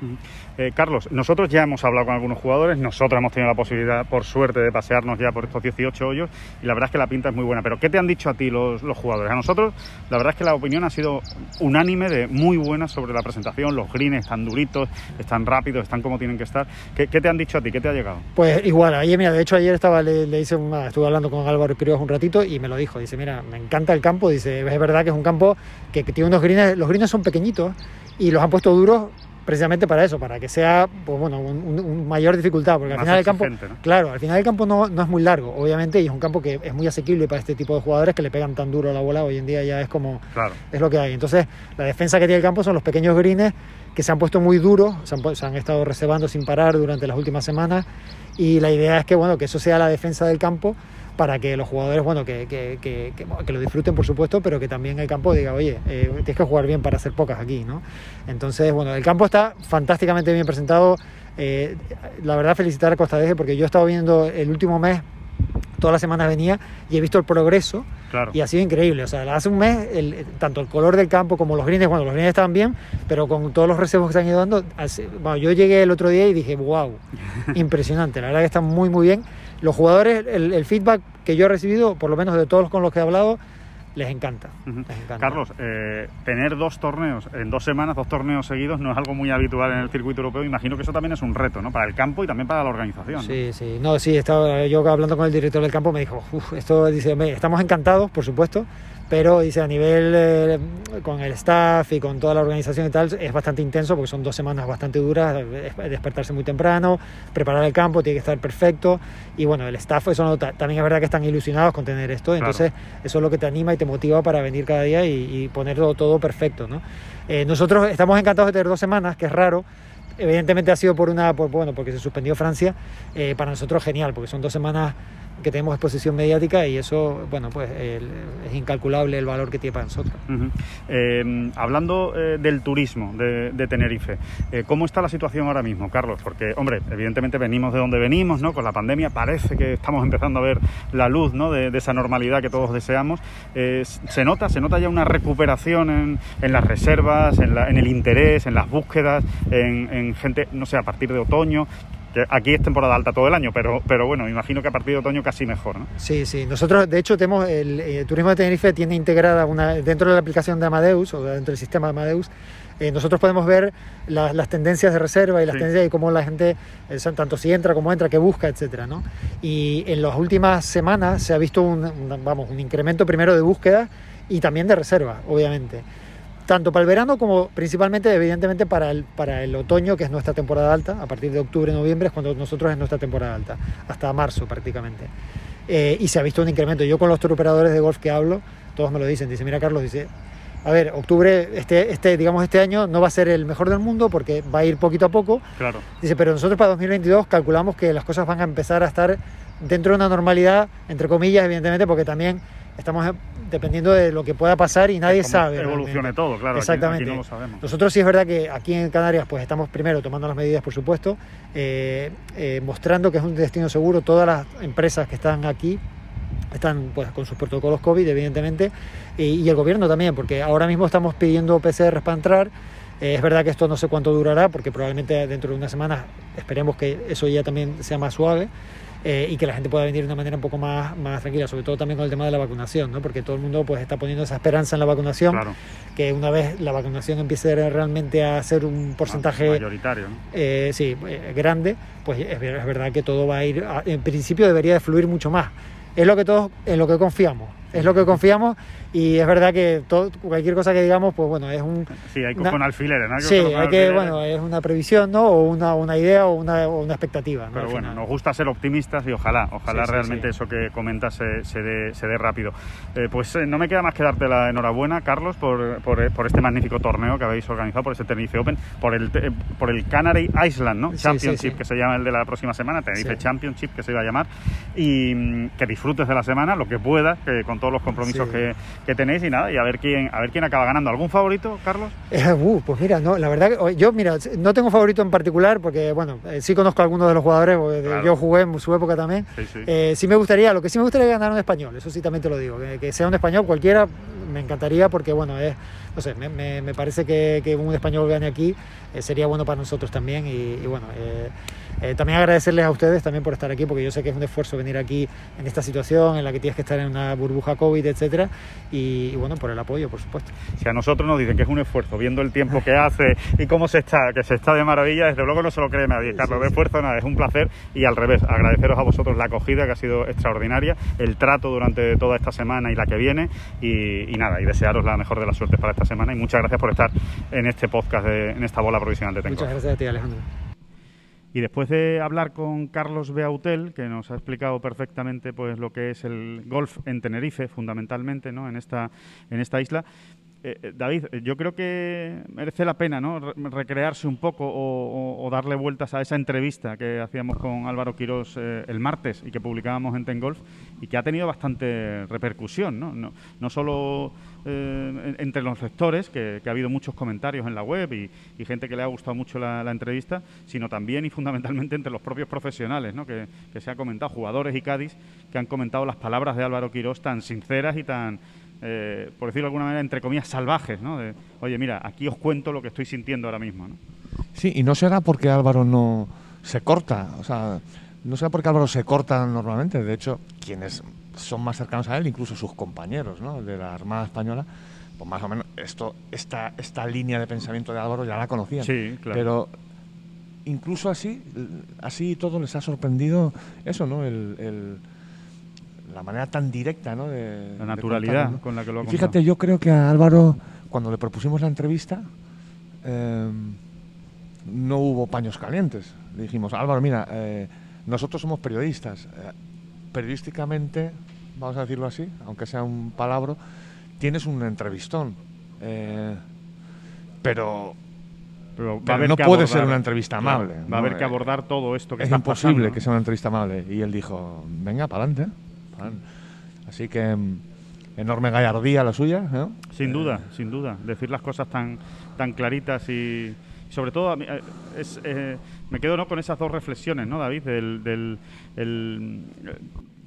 Eh, Carlos, nosotros ya hemos hablado con algunos jugadores, nosotros hemos tenido la posibilidad, por suerte, de pasearnos ya por estos 18 hoyos y la verdad es que la pinta es muy buena. Pero, ¿qué te han dicho a ti los, los jugadores? A nosotros, la verdad es que la opinión ha sido unánime de muy buena sobre la presentación. Los greens están duritos, están rápidos, están como tienen que estar. ¿Qué, qué te han dicho a ti? ¿Qué te ha llegado? Pues igual, ayer, mira, de hecho ayer estaba, le, le hice una, estuve hablando con Álvaro Críos un ratito y me lo dijo, dice, mira, me encanta el campo, dice, es verdad que es un campo que, que tiene unos greens, los greens son pequeñitos y los han puesto duros precisamente para eso, para que sea, pues bueno, un, mayor dificultad, porque al final el campo, ¿no? claro, al final el campo no, no es muy largo, obviamente, y es un campo que es muy asequible para este tipo de jugadores que le pegan tan duro a la bola, hoy en día ya es como, Claro. es lo que hay. Entonces, la defensa que tiene el campo son los pequeños greens que se han puesto muy duros, se han, se han estado reservando sin parar durante las últimas semanas y la idea es que, bueno, que eso sea la defensa del campo para que los jugadores, bueno, que, que, que, que- lo disfruten, por supuesto, pero que también el campo diga, oye, eh, tienes que jugar bien para hacer pocas aquí, ¿no? Entonces, bueno, el campo está fantásticamente bien presentado. Eh, la verdad, felicitar a Costa Deje porque yo he estado viendo el último mes, todas las semanas venía y he visto el progreso Claro. y ha sido increíble. O sea, hace un mes, el- tanto el color del campo como los greens, bueno, los greens estaban bien, pero con todos los reservos que se han ido dando, hace- bueno, yo llegué el otro día y dije, wow, [laughs] impresionante. La verdad que están muy, muy bien. Los jugadores, el, el feedback que yo he recibido, por lo menos de todos con los que he hablado, les encanta. Ujú. les encanta. Carlos, eh, tener dos torneos en dos semanas, dos torneos seguidos, no es algo muy habitual en el circuito europeo. Imagino que eso también es un reto, ¿no? Para el campo y también para la organización. ¿no? Sí, sí. No, sí, estaba yo hablando con el director del campo, me dijo, "Uf, esto dice, "Hombre, estamos encantados, por supuesto, pero dice a nivel eh, con el staff y con toda la organización y tal, es bastante intenso porque son dos semanas bastante duras, es- despertarse muy temprano, preparar el campo, tiene que estar perfecto. Y bueno, el staff, eso no- también es verdad que están ilusionados con tener esto, entonces eso es lo que te anima y te motiva para venir cada día y, y ponerlo todo perfecto, ¿no? Eh, nosotros estamos encantados de tener dos semanas, que es raro, evidentemente ha sido por una, por, bueno, porque se suspendió Francia, eh, para nosotros genial, porque son dos semanas que tenemos exposición mediática y eso, bueno, pues es incalculable el valor que tiene para nosotros. Eh, hablando eh, del turismo de, de Tenerife, eh, ¿cómo está la situación ahora mismo, Carlos? Porque, hombre, evidentemente venimos de donde venimos, ¿no? Con la pandemia parece que estamos empezando a ver la luz, ¿no? De, de esa normalidad que todos deseamos. Eh, ¿Se nota? ¿Se nota ya una recuperación en, en las reservas, en, la- en el interés, en las búsquedas, en, en gente, no sé, a partir de otoño? Aquí es temporada alta todo el año, pero, pero bueno, imagino que a partir de otoño casi mejor, ¿no? Sí, sí. Nosotros, de hecho, tenemos el, eh, Turismo de Tenerife tiene integrada una dentro de la aplicación de Amadeus o dentro del sistema de Amadeus. eh, nosotros podemos ver la- las tendencias de reserva y las Sí. tendencias y cómo la gente, eh, tanto si entra como entra, que busca, etcétera, ¿no? Y en las últimas semanas se ha visto un, un- vamos, un incremento primero de búsqueda y también de reserva, obviamente. Tanto para el verano como principalmente, evidentemente, para el, para el otoño, que es nuestra temporada alta. A partir de octubre, noviembre es cuando nosotros es nuestra temporada alta, hasta marzo prácticamente. Eh, y se ha visto un incremento. Yo con los tour operadores de golf que hablo, todos me lo dicen. Dice, mira Carlos, dice, a ver, octubre, este, este, digamos, este año no va a ser el mejor del mundo porque va a ir poquito a poco. Claro. Dice, pero nosotros para 2022 calculamos que las cosas van a empezar a estar dentro de una normalidad, entre comillas, evidentemente, porque también estamos dependiendo de lo que pueda pasar y nadie sabe. Evolucione realmente. todo, claro. aquí- Exactamente. Aquí, no lo sabemos. Nosotros sí es verdad que aquí en Canarias pues estamos primero tomando las medidas, por supuesto, eh, eh, mostrando que es un destino seguro. Todas las empresas que están aquí están pues con sus protocolos COVID, evidentemente, y, y el gobierno también, porque ahora mismo estamos pidiendo PCRs para entrar. Eh, es verdad que esto no sé cuánto durará, porque probablemente dentro de unas semanas esperemos que eso ya también sea más suave. Eh, y que la gente pueda venir de una manera un poco más, más tranquila, sobre todo también con el tema de la vacunación, ¿no? porque todo el mundo pues está poniendo esa esperanza en la vacunación, Claro. que una vez la vacunación empiece realmente a ser un porcentaje Mayoritario, ¿no? eh, sí, eh, grande, pues es, es verdad que todo va a ir, a- en principio debería de fluir mucho más. Es lo que todos, en lo que confiamos, es lo que confiamos y es verdad que todo, cualquier cosa que digamos, pues bueno, es un... Sí, hay que Una- con alfileres, ¿no? Hay Sí, hay que, bueno, es una previsión, ¿no? O una, una idea o una, o una expectativa, ¿no? Pero Al bueno, final. nos gusta ser optimistas y ojalá, ojalá Sí, realmente sí. eso que comentas se, se dé, se dé rápido. Eh, pues eh, no me queda más que darte la enhorabuena, Carlos, por, por, por este magnífico torneo que habéis organizado, por ese Tenerife Open, por el, por el Canary Island, ¿no? Championship, que se llama el de la próxima semana, Tenerife. Championship, que se iba a llamar, y mm, que disfrutes de la semana, lo que puedas, que con todos los compromisos Sí. que, que tenéis y nada, y a ver quién, a ver quién acaba ganando. ¿Algún favorito, Carlos? Eh, uh, pues mira, no, la verdad que yo, mira, no tengo favorito en particular porque, bueno, eh, sí conozco a algunos de los jugadores, porque de- Claro. yo jugué en su época también. Sí, sí. Eh, sí me gustaría, lo que sí me gustaría ganar un español, eso sí también te lo digo, que, que sea un español cualquiera, me encantaría porque, bueno, es, no sé, me, me- me parece que, que un español gane aquí eh, sería bueno para nosotros también y, y bueno, eh, también agradecerles a ustedes también por estar aquí porque yo sé que es un esfuerzo venir aquí en esta situación en la que tienes que estar en una burbuja COVID, etcétera, y, y bueno, por el apoyo, por supuesto. Si a nosotros nos dicen que es un esfuerzo, viendo el tiempo que hace y cómo se está, que se está de maravilla, desde luego no se lo cree nadie. Carlos, de esfuerzo nada, es un placer y al revés, agradeceros a vosotros la acogida que ha sido extraordinaria, el trato durante toda esta semana y la que viene y, y nada, y desearos la mejor de las suertes para esta semana y muchas gracias por estar en este podcast, de- en esta bola provisional de Tenco. Muchas gracias a ti, Alejandro. Y después de hablar con Carlos Beautel, que nos ha explicado perfectamente pues lo que es el golf en Tenerife, fundamentalmente, ¿no? en esta en esta isla. Eh, eh, David, yo creo que merece la pena ¿no? Re- recrearse un poco o, darle vueltas a esa entrevista que hacíamos con Álvaro Quirós eh, el martes y que publicábamos en Tengolf y que ha tenido bastante repercusión, no, no, solo en- entre los lectores, que, ha habido muchos comentarios en la web y, gente que le ha gustado mucho la, entrevista, sino también y fundamentalmente entre los propios profesionales, ¿no? que, que se ha comentado, jugadores y Cádiz, que han comentado las palabras de Álvaro Quirós tan sinceras y tan, eh, por decirlo de alguna manera, entre comillas, salvajes, ¿no? De, oye, mira, aquí os cuento lo que estoy sintiendo ahora mismo, ¿no? Sí, y no será porque Álvaro no se corta, o sea, no será porque Álvaro se corta normalmente, de hecho, quienes son más cercanos a él, incluso sus compañeros ¿no? de la Armada Española, pues más o menos esto, esta, esta línea de pensamiento de Álvaro ya la conocían. Sí, claro. Pero incluso así, así todo les ha sorprendido eso, ¿no? El, el- la manera tan directa, ¿no? De, La de naturalidad con la que lo ha Y fíjate, yo creo que a Álvaro, cuando le propusimos la entrevista, eh, no hubo paños calientes. Le dijimos, Álvaro, mira, eh, nosotros somos periodistas. eh, periodísticamente, vamos a decirlo así, aunque sea un palabra, tienes un entrevistón. eh, pero Pero va a pero haber no puede abordar- ser una entrevista Claro, amable. va a haber que abordar todo esto que es está imposible pasando, que sea una entrevista amable. Y él dijo, venga, para adelante. Así que mm, enorme gallardía la suya. ¿no? Sin Eh, duda, sin duda. Decir las cosas tan, tan claritas y, sobre todo a mí, eh, es, eh, me quedo ¿no? con esas dos reflexiones, ¿no, David? Del, del- el, eh,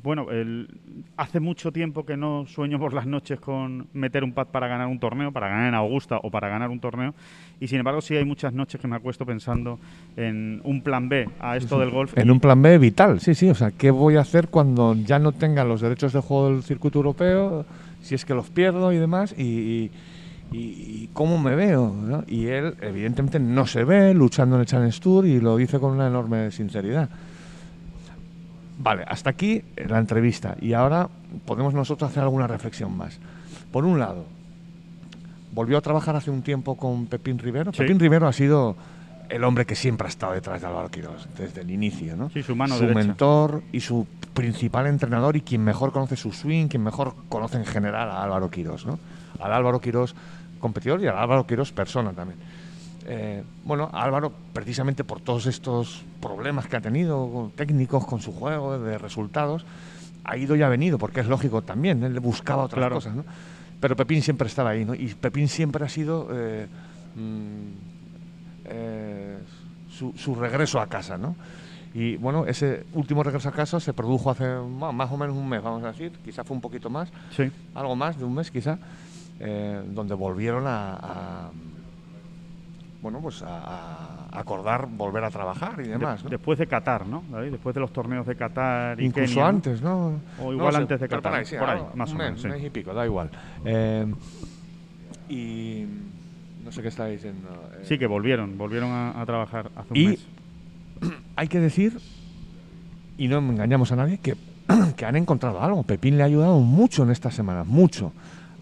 bueno, el, hace mucho tiempo que no sueño por las noches con meter un pad para ganar un torneo, para ganar en Augusta o para ganar un torneo. Y sin embargo, sí hay muchas noches que me acuesto pensando en un plan B a esto del golf. En un plan B vital, sí, sí. O sea, ¿qué voy a hacer cuando ya no tenga los derechos de juego del circuito europeo? Si es que los pierdo y demás. Y, y- y- y cómo me veo. ¿no? Y él, evidentemente, no se ve luchando en el Challenge Tour y lo dice con una enorme sinceridad. Vale, hasta aquí la entrevista. Y ahora podemos nosotros hacer alguna reflexión más. Por un lado, volvió a trabajar hace un tiempo con Pepín Rivero. Sí. Pepín Rivero ha sido el hombre que siempre ha estado detrás de Álvaro Quirós, desde el inicio, ¿no? Sí, su mano su derecha. mentor y su principal entrenador y quien mejor conoce su swing, quien mejor conoce en general a Álvaro Quirós, ¿no? Al Álvaro Quirós competidor y al Álvaro Quirós persona también. Eh, bueno, Álvaro, precisamente por todos estos problemas que ha tenido técnicos con su juego, de resultados, ha ido y ha venido, porque es lógico también, él buscaba otras Claro. cosas, ¿no? Pero Pepín siempre estaba ahí, ¿no? Y Pepín siempre ha sido eh, mm, eh, su, su regreso a casa, ¿no? Y bueno, ese último regreso a casa se produjo hace más o menos un mes, vamos a decir, quizá fue un poquito más, Sí. algo más de un mes quizá, donde volvieron a, a- bueno, pues a, a- acordar volver a trabajar y demás. ¿no? Después de Qatar, ¿no? David? Después de los torneos de Qatar y Incluso antes, ¿no? O igual sé, antes de Qatar, Por ahí, sí, por ahí, algo- más o un mes, menos, sí. un mes y pico, da igual. Eh, y no sé qué estaba diciendo. eh, Sí, que volvieron, volvieron a, a trabajar hace un Y- mes. [clears throat] hay que decir, y no engañamos a nadie, que, [clears throat] que han encontrado algo. Pepín le ha ayudado mucho en estas semanas, mucho.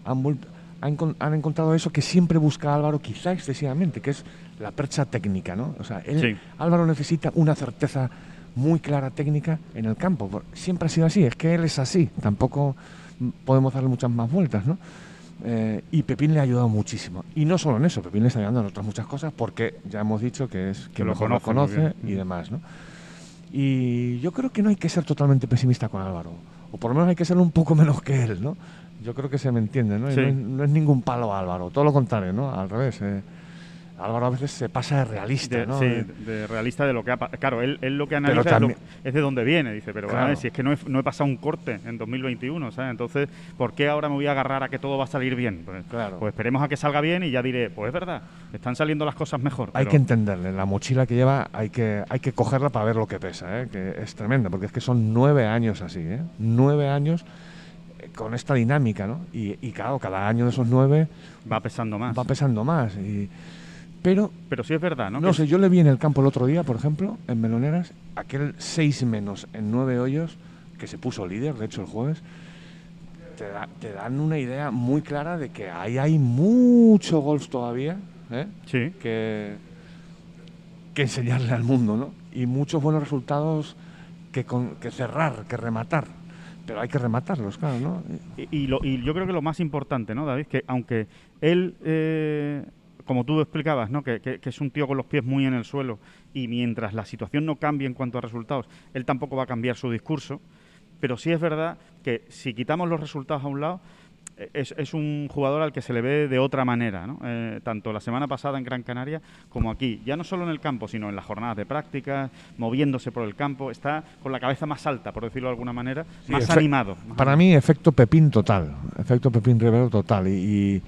Han, vuelto- han, han encontrado eso que siempre busca Álvaro, quizá excesivamente, que es la percha técnica, ¿no? O sea, él- Sí. Álvaro necesita una certeza muy clara técnica en el campo. Siempre ha sido así, es que él es así. Tampoco podemos darle muchas más vueltas, ¿no? Eh, y Pepín le ha ayudado muchísimo. Y no solo en eso, Pepín le está ayudando en otras muchas cosas porque ya hemos dicho que es que Que lo conoce conoce y demás, ¿no? Y yo creo que no hay que ser totalmente pesimista con Álvaro. O por lo menos hay que ser un poco menos que él, ¿no? Yo creo que se me entiende, ¿no? Sí. no, es, no es ningún palo a Álvaro, todo lo contrario, ¿no? Al revés. eh. Álvaro a veces se pasa de realista, De, ¿no? sí, Eh, de realista de lo que ha pa- Claro, él, él lo que analiza es, lo- también- es de dónde viene. Dice, pero Claro. si es que no he, no he pasado un corte en 2021, ¿sabes? Entonces, ¿por qué ahora me voy a agarrar a que todo va a salir bien? Pues, Claro. pues esperemos a que salga bien y ya diré, pues es verdad, están saliendo las cosas mejor. Hay pero- que entenderle, la mochila que lleva hay que, hay que cogerla para ver lo que pesa, ¿eh? que es tremenda, porque es que son nueve años así, ¿eh? nueve años con esta dinámica, ¿no? Y, y claro, cada año de esos nueve va pesando más. va pesando más. Y, pero, pero sí es verdad, ¿no? no, sé, yo le vi en el campo el otro día, por ejemplo, en Meloneras, aquel seis menos en nueve hoyos, que se puso líder, de hecho el jueves, te, da- te dan una idea muy clara de que ahí hay mucho golf todavía, ¿eh? Sí, que, que enseñarle al mundo, ¿no? Y muchos buenos resultados que, con- que cerrar, que rematar. Pero hay que rematarlos, claro, ¿no? Y, lo- y yo creo que lo más importante, ¿no, David? Que aunque él, eh, como tú explicabas, ¿no? Que, es un tío con los pies muy en el suelo y mientras la situación no cambie en cuanto a resultados, él tampoco va a cambiar su discurso. Pero sí es verdad que si quitamos los resultados a un lado, es, es un jugador al que se le ve de otra manera, ¿no? Eh, tanto la semana pasada en Gran Canaria como aquí. Ya no solo en el campo, sino en las jornadas de práctica, moviéndose por el campo. Está con la cabeza más alta, por decirlo de alguna manera, Sí, más animado. más Para mí, efecto Pepín total. Efecto Pepín Rivero total. Y, y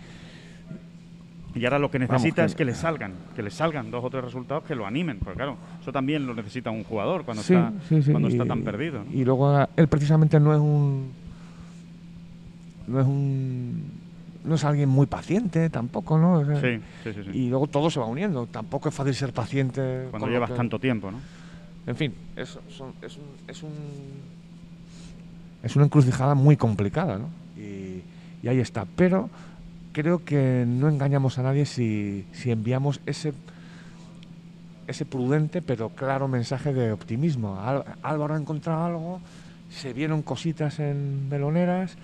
Y ahora lo que Vamos, necesita que- es que le salgan, que le salgan dos o tres resultados que lo animen, porque claro, eso también lo necesita un jugador cuando sí, está sí, sí, cuando y- está tan perdido. ¿no? Y luego ah, él precisamente no es un. No es un. No es alguien muy paciente tampoco, ¿no? O sea, Sí, sí, sí, sí. Y luego todo se va uniendo. Tampoco es fácil ser paciente. cuando llevas que- tanto tiempo, ¿no? En fin, es, son- es, un, es, un, es una encrucijada muy complicada, ¿no? Y, y ahí está. Pero creo que no engañamos a nadie si, si enviamos ese, ese prudente pero claro mensaje de optimismo. Álvaro ha encontrado algo, se vieron cositas en meloneras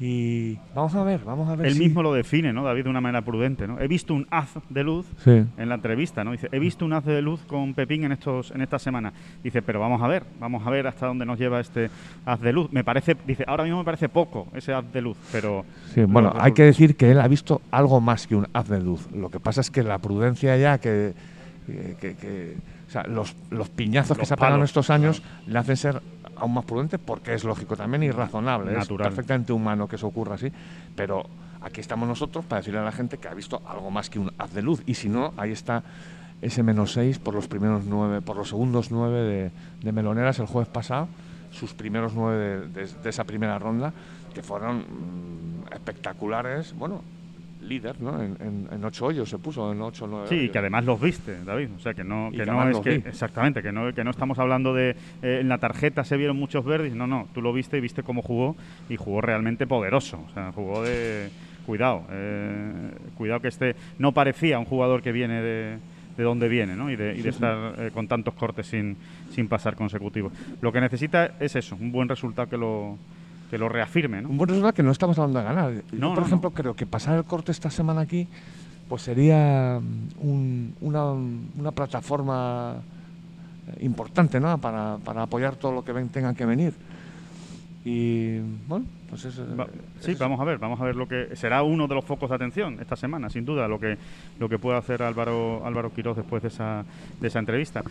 y vamos a ver, vamos a ver Él si- mismo lo define, ¿no, David, de una manera prudente, ¿no? He visto un haz de luz Sí. en la entrevista, ¿no? Dice, he visto un haz de luz con Pepín en estos en esta semana. Dice, pero vamos a ver, vamos a ver hasta dónde nos lleva este haz de luz. Me parece, dice, ahora mismo me parece poco ese haz de luz, pero Sí, bueno, hay que decir que él ha visto algo más que un haz de luz. Lo que pasa es que la prudencia ya que, que- que- que- o sea, los, los piñazos que se ha pegado estos años le hacen ser aún más prudente porque es lógico también y razonable. Natural. Es perfectamente humano que eso ocurra así. Pero aquí estamos nosotros para decirle a la gente que ha visto algo más que un haz de luz. Y si no, ahí está ese menos 6 por los primeros nueve, por los segundos nueve de, de Meloneras el jueves pasado, sus primeros nueve de, de- de esa primera ronda, que fueron mm, espectaculares. Bueno, líder, ¿no? En, en, en ocho hoyos se puso, en ocho nueve Sí, hoyos. que además los viste, David. O sea, que no, que que no es que. vi. Exactamente, que no, que no estamos hablando de. eh, en la tarjeta se vieron muchos verdes. No, no, tú lo viste y viste cómo jugó. Y jugó realmente poderoso. O sea, jugó de. Cuidado, eh, cuidado que este. No parecía un jugador que viene de. De dónde viene, ¿no? Y de, y de estar eh, con tantos cortes sin, sin pasar consecutivos. Lo que necesita es eso, un buen resultado que lo, que lo reafirme, ¿no? Un buen resultado que no estamos hablando de ganar. Yo, No, por no, ejemplo, creo que pasar el corte esta semana aquí, pues sería mm, un- una, una plataforma eh, importante, ¿no? Para, para apoyar todo lo que ven, tenga que venir. Y bueno, pues eso. Va- sí, vamos a ver, vamos a ver lo que será uno de los focos de atención esta semana, sin duda, lo que lo que pueda hacer Álvaro Álvaro Quiroz después de esa de esa entrevista.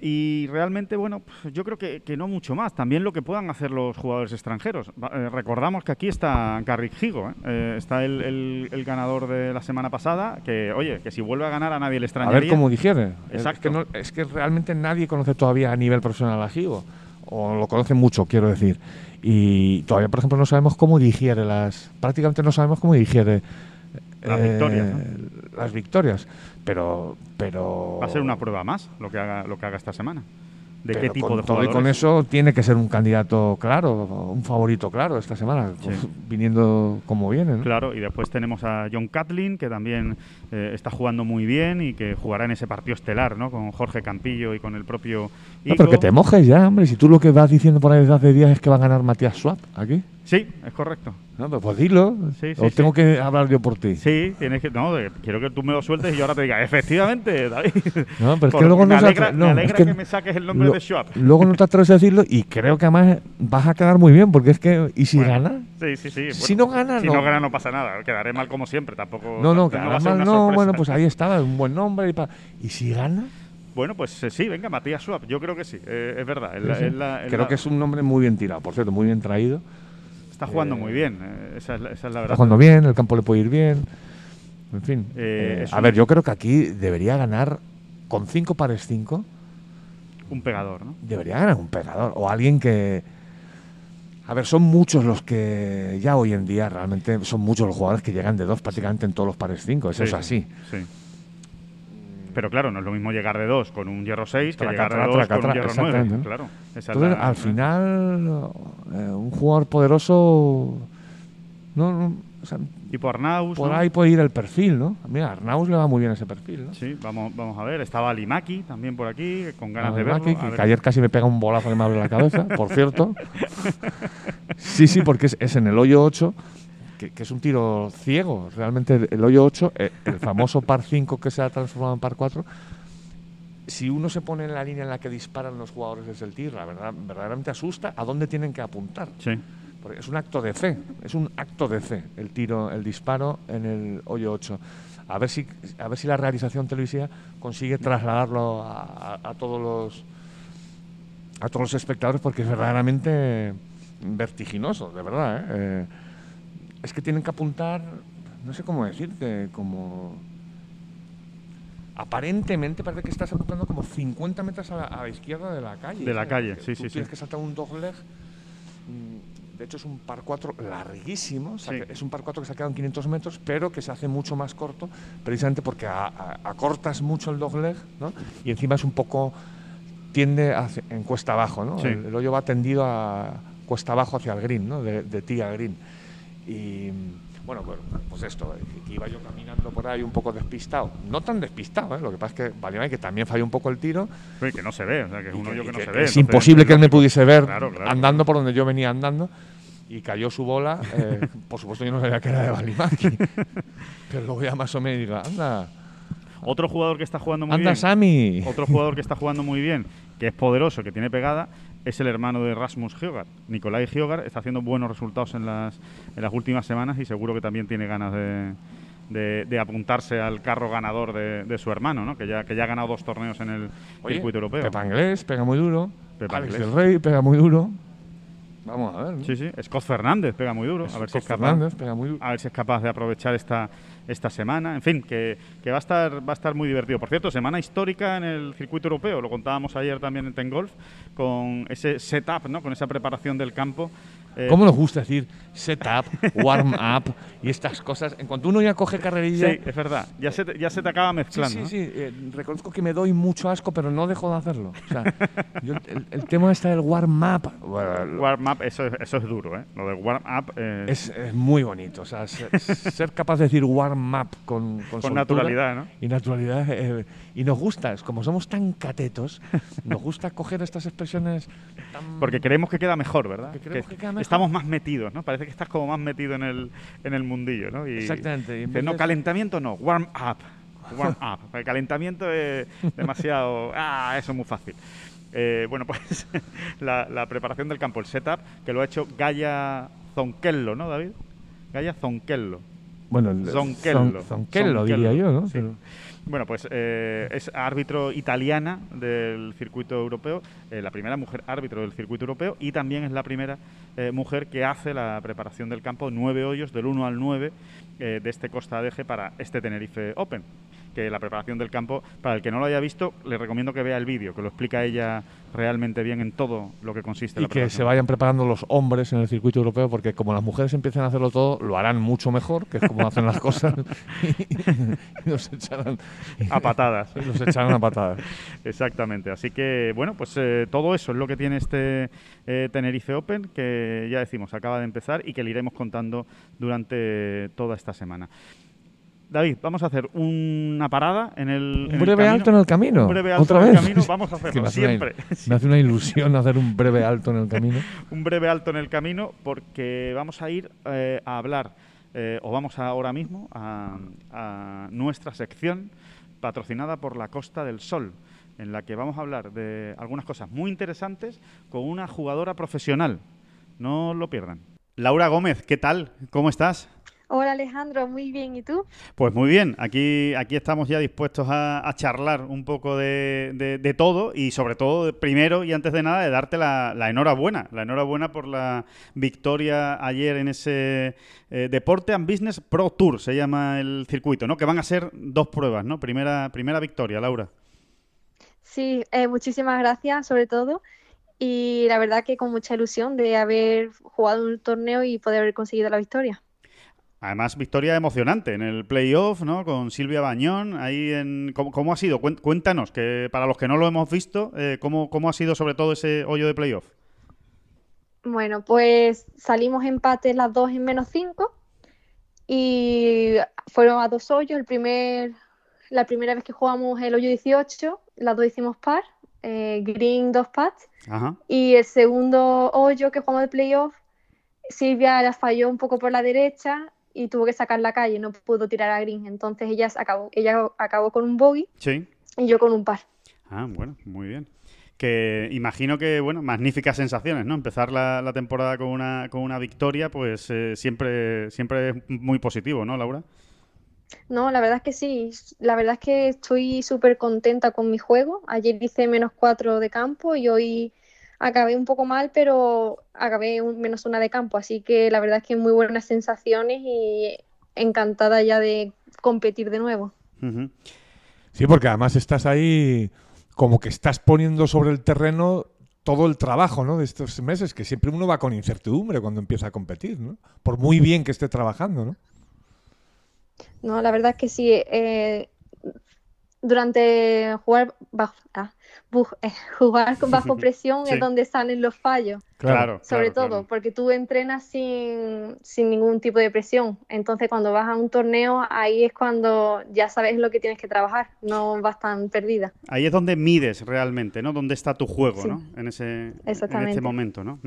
Y realmente, bueno, pues yo creo que, que no mucho más. También lo que puedan hacer los jugadores extranjeros. Eh, recordamos que aquí está Garrick Higo, ¿eh? Eh, está el, el- el ganador de la semana pasada, que, oye, que si vuelve a ganar a nadie le A extrañaría. ver cómo digiere. Exacto. Es que, no- es que realmente nadie conoce todavía a nivel profesional a Gigo. O lo conoce mucho, quiero decir. Y todavía, por ejemplo, no sabemos cómo digiere las. Prácticamente no sabemos cómo digiere. Las eh, victorias, Las victorias. Pero. pero Va a ser una prueba más lo que haga, lo que haga esta semana. ¿De pero qué tipo con de todo y con eso tiene que ser un candidato claro, un favorito claro esta semana, Sí. pues, viniendo como viene. ¿no? Claro, y después tenemos a John Catlin, que también eh, está jugando muy bien y que jugará en ese partido estelar, ¿no? Con Jorge Campillo y con el propio No, pero que te mojes ya, hombre. Si tú lo que vas diciendo por ahí desde hace días es que va a ganar Matías Swap aquí. Sí, es correcto. No, pues dilo. Sí, sí, o sí. tengo que hablar yo por ti. Sí, tienes que. No, de- quiero que tú me lo sueltes y yo ahora te diga, efectivamente, David. [laughs] No, pero es que luego no alegra, atre- me no, alegra es que, que me saques el nombre lo- de Schwab. Luego no te atreves a decirlo y creo que además vas a quedar muy bien, porque es que. ¿Y si Bueno, gana? Sí, sí, sí. Si no gana, Si no. no gana, no pasa nada. Quedaré mal como siempre. Tampoco. No, no, además una no, sorpresa. bueno, pues ahí estaba, un buen nombre. Y, pa- ¿Y si gana? Bueno, pues eh, sí, venga, Matías Schwab. Yo creo que sí. eh, es verdad. es la- es Creo que es un nombre muy bien tirado, por cierto, muy bien traído. Está jugando eh, muy bien. eh, esa, es la, esa es la Está verdad. jugando bien, el campo le puede ir bien. En fin. Eh, eh, a ver, yo creo que aquí debería ganar con cinco pares 5. Un pegador, ¿no? debería ganar un pegador o alguien que a ver son muchos los que ya hoy en día realmente son muchos los jugadores que llegan de dos prácticamente en todos los pares 5 eso Sí, es sí, así Sí. Pero claro, no es lo mismo llegar de dos con un hierro 6 que llegar de traca, dos traca, con un hierro 9. exactamente, ¿no? Claro. Esa es entonces la- al final eh, un jugador poderoso no, no, o sea, Tipo Arnaus. por ¿no? ahí puede ir el perfil no mira a Arnaus le va muy bien ese perfil ¿no? Sí, vamos, vamos a ver. Estaba Limaki también por aquí, con ganas de verlo. que, ver- que ayer casi me pega un bolazo que me abre la cabeza, por cierto. [laughs] Sí, sí, porque es, es en el hoyo 8, que, que es un tiro ciego. Realmente el, hoyo 8, eh, el famoso par 5 que se ha transformado en par 4, si uno se pone en la línea en la que disparan los jugadores desde el tiro, la verdad, verdaderamente asusta a dónde tienen que apuntar. Sí. Porque es un acto de fe, es un acto de fe el tiro, el disparo en el hoyo 8. A ver si, a ver si la realización televisiva consigue trasladarlo a, a- a todos los a todos los espectadores porque es verdaderamente vertiginoso, de verdad. ¿eh? Eh, es que tienen que apuntar, no sé cómo decirte, como aparentemente parece que estás apuntando como 50 metros a la, a la izquierda de la calle. De la ¿sabes? calle, Que sí, tú sí, sí. Tienes que saltar un dogleg. mm, De hecho, es un par 4 larguísimo. o sea, Es un par 4 que se ha quedado en 500 metros, pero que se hace mucho más corto, precisamente porque a- a- acortas mucho el dogleg, ¿no? Y encima es un poco. tiende hacia- en cuesta abajo, ¿no? Sí. El, el hoyo va tendido a cuesta abajo hacia el green, ¿no? De, de tee a green. Y. Bueno, bueno, pues esto, que iba yo caminando por ahí un poco despistado. No tan despistado, ¿eh? Lo que pasa es que Valiomay, que también falló un poco el tiro. Que no se ve, o sea, que es y un que- hoyo y que no que se es ve. entonces, imposible que él me pudiese ver Claro, claro. andando por donde yo venía andando. Y cayó su bola. eh, por supuesto, yo no sabía que era de Balimaki. [laughs] pero luego ya más o menos digo, anda, Otro jugador que está jugando muy anda bien. Sami. Otro jugador que está jugando muy bien, que es poderoso, que tiene pegada, es el hermano de Rasmus Hyogar. Nikolai Hyogar está haciendo buenos resultados en las, en las últimas semanas y seguro que también tiene ganas de, de- de apuntarse al carro ganador de, de su hermano, ¿no? que, ya, que ya ha ganado dos torneos en el Oye, circuito europeo. Pepa Inglés pega muy duro. Pepa Alex Inglés. del Rey pega muy duro. Vamos a ver. ¿no? Sí, sí. Scott Fernández pega muy duro. A ver si es capaz. Fernández pega muy duro. a ver si es capaz de aprovechar esta, esta semana. En fin, que, que va, a estar, va a estar muy divertido. Por cierto, semana histórica en el circuito europeo, lo contábamos ayer también en Ten Golf, con ese setup, ¿no? con esa preparación del campo. Eh, ¿Cómo nos gusta decir setup, warm up y estas cosas? En cuanto uno ya coge carrerilla. Sí, es verdad. Ya se te, ya se te acaba Sí, mezclando. sí, ¿no? sí. eh, reconozco que me doy mucho asco, pero no dejo de hacerlo. O sea, yo el, el tema está del warm up. Warm up, eso es, eso es duro, ¿eh? Lo de warm up eh, es, es muy bonito. O sea, ser, ser capaz de decir warm up con, con, con naturalidad, ¿no? Y naturalidad. eh, y nos gusta, es como somos tan catetos, nos gusta coger estas expresiones tan. Porque creemos que queda mejor, ¿verdad? Que creemos que queda mejor. Estamos más metidos, ¿no? Parece que estás como más metido en el, en el mundillo, ¿no? Y Exactamente, y dices, no, calentamiento no, warm up. Warm up. [laughs] El calentamiento es demasiado... Ah, eso es muy fácil. Eh, bueno, pues [laughs] la, la preparación del campo, el setup, que lo ha hecho Gaia Zonkello, ¿no, David? Gaia Zonkello. Bueno, el- Zonkello. Zon- Zonkello, diría yo, ¿no? Sí. Pero- Bueno, pues eh, es árbitro italiana del circuito europeo, eh, la primera mujer árbitro del circuito europeo y también es la primera eh, mujer que hace la preparación del campo nueve hoyos del 1 al 9 eh, de este Costa Adeje para este Tenerife Open. Que la preparación del campo, para el que no lo haya visto, le recomiendo que vea el vídeo, que lo explica ella realmente bien en todo lo que consiste Y la que se vayan preparando los hombres en el circuito europeo, porque como las mujeres empiezan a hacerlo todo, lo harán mucho mejor, que es como hacen las cosas, [laughs] y nos echarán, A patadas. nos echarán a patadas. Exactamente. Así que, bueno, pues eh, todo eso es lo que tiene este eh, Tenerife Open, que ya decimos, acaba de empezar y que le iremos contando durante toda esta semana. David, vamos a hacer una parada en el. Un el breve alto en el camino. Un breve alto ¿Otra en el vez? camino, [laughs] vamos a hacerlo me hace una- siempre. me hace una ilusión hacer un breve alto en el camino. [laughs] un breve alto en el camino porque vamos a ir eh, a hablar, eh, o vamos ahora mismo a, a nuestra sección patrocinada por la Costa del Sol, en la que vamos a hablar de algunas cosas muy interesantes con una jugadora profesional. No lo pierdan. Laura Gómez, ¿qué tal? ¿Cómo estás? Hola Alejandro, muy bien. ¿Y tú? Pues muy bien, aquí, aquí estamos ya dispuestos a, a charlar un poco de, de- de todo y sobre todo, primero y antes de nada, de darte la, la enhorabuena. La enhorabuena por la victoria ayer en ese eh, Deporte and Business Pro Tour, se llama el circuito, ¿no? Que van a ser dos pruebas, ¿no? Primera, primera victoria, Laura. Sí, eh, muchísimas gracias sobre todo. Y la verdad que con mucha ilusión de haber jugado un torneo y poder haber conseguido la victoria. Además, victoria emocionante en el playoff, ¿no? Con Silvia Bañón. Ahí en, ¿cómo, cómo ha sido? Cuéntanos, que para los que no lo hemos visto, eh, ¿cómo, ¿cómo ha sido sobre todo ese hoyo de playoff? Bueno, pues salimos empates las dos en menos cinco y fueron a dos hoyos. El primer, la primera vez que jugamos el hoyo 18, las dos hicimos par, eh, green dos pats. Ajá. Y el segundo hoyo que jugamos de playoff, Silvia la falló un poco por la derecha y tuvo que sacar la calle, no pudo tirar a green. Entonces ella acabó, ella acabó con un bogey Sí. y yo con un par. Ah, bueno, muy bien. Que imagino que, bueno, magníficas sensaciones, ¿no? Empezar la, la temporada con una, con una victoria, pues eh, siempre, siempre es muy positivo, ¿no, Laura? No, la verdad es que sí. La verdad es que estoy súper contenta con mi juego. Ayer hice menos cuatro de campo y hoy acabé un poco mal, pero acabé un, menos una de campo. Así que la verdad es que muy buenas sensaciones y encantada ya de competir de nuevo. Sí, porque además estás ahí como que estás poniendo sobre el terreno todo el trabajo ¿no? de estos meses, que siempre uno va con incertidumbre cuando empieza a competir, ¿no? Por muy bien que esté trabajando, ¿no? No, la verdad es que sí. eh, durante jugar bajo, ah, [laughs] jugar con bajo [laughs] presión Sí. es donde salen los fallos. Claro, Sobre claro, todo, claro. porque tú entrenas sin, sin ningún tipo de presión. Entonces, cuando vas a un torneo, ahí es cuando ya sabes lo que tienes que trabajar, no vas tan perdida. Ahí es donde mides realmente, ¿no? Dónde está tu juego, Sí. ¿no? En ese en Exactamente. este momento, ¿no?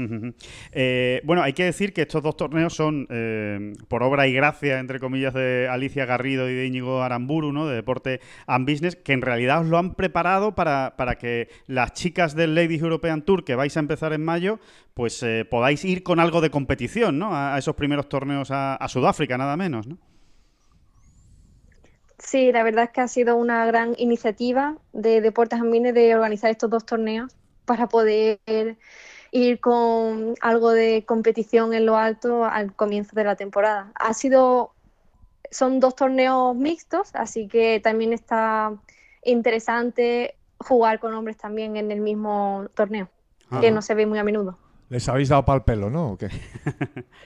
Eh, bueno, hay que decir que estos dos torneos son eh, por obra y gracia, entre comillas, de Alicia Garrido y de Íñigo Aramburu, ¿no? De Deporte and Business, que en realidad os lo han preparado para, para que las chicas del Ladies European Tour, que vais a empezar en mayo, pues eh, podáis ir con algo de competición, ¿no? A, esos primeros torneos a, a Sudáfrica, nada menos, ¿no? Sí, la verdad es que ha sido una gran iniciativa de Deportes Ambines de organizar estos dos torneos para poder ir con algo de competición en lo alto al comienzo de la temporada. Ha sido, son dos torneos mixtos, así que también está interesante jugar con hombres también en el mismo torneo, que Ajá. no se ve muy a menudo. Les habéis dado pal pelo, ¿no? ¿O qué?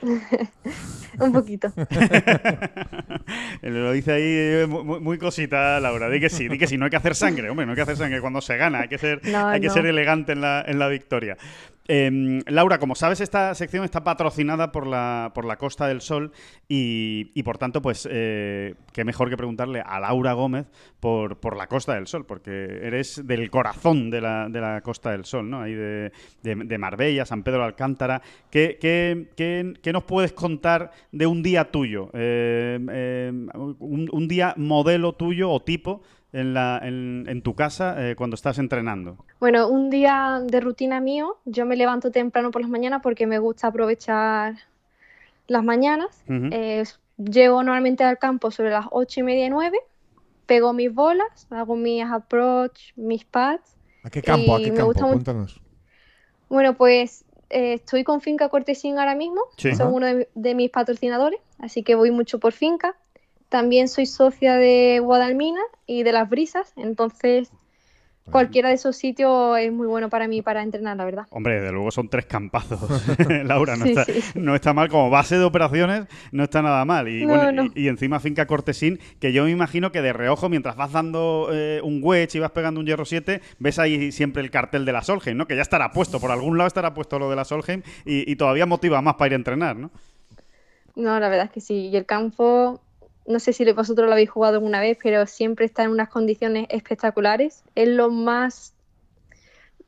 [laughs] Un poquito. [laughs] Lo dice ahí eh, muy, muy- cosita, Laura. Di que sí, di que sí. No hay que hacer sangre, hombre. No hay que hacer sangre cuando se gana. Hay que ser, No, hay que ser elegante en la, en la victoria. Eh, Laura, como sabes, esta sección está patrocinada por la, por la Costa del Sol y, por tanto, pues, eh, qué mejor que preguntarle a Laura Gómez por, por la Costa del Sol, porque eres del corazón de la, de la Costa del Sol, ¿no? Ahí de, de- Marbella, San Pedro de Alcántara. ¿Qué, qué- qué- nos puedes contar de un día tuyo? Eh, un, un día modelo tuyo o tipo en, la, en, en tu casa eh, cuando estás entrenando. Bueno, un día de rutina mío, yo me levanto temprano por las mañanas porque me gusta aprovechar las mañanas. Ujú. Eh, llego normalmente al campo sobre las ocho y media, nueve, pego mis bolas, hago mis approach, mis pads. ¿A qué campo? ¿A Y qué me campo? Cuéntanos. Bueno, pues eh, estoy con Finca Cortesín ahora mismo, Sí. son Ajá. uno de, de mis patrocinadores, así que voy mucho por finca. También soy socia de Guadalmina y de Las Brisas, entonces cualquiera de esos sitios es muy bueno para mí para entrenar, la verdad. Hombre, de luego son tres campazos, [laughs] [laughs] Laura, no, Sí, está, sí. no está mal como base de operaciones, no está nada mal. Y, No, bueno, no. Y, y encima finca Cortesín, que yo me imagino que de reojo, mientras vas dando eh, un wedge y vas pegando un hierro 7, ves ahí siempre el cartel de la Solheim, ¿no? Que ya estará puesto, por algún lado estará puesto lo de la Solheim y, y todavía motiva más para ir a entrenar, ¿no? No, la verdad es que sí. Y el campo, no sé si vosotros lo habéis jugado alguna vez, pero siempre está en unas condiciones espectaculares. Es lo más,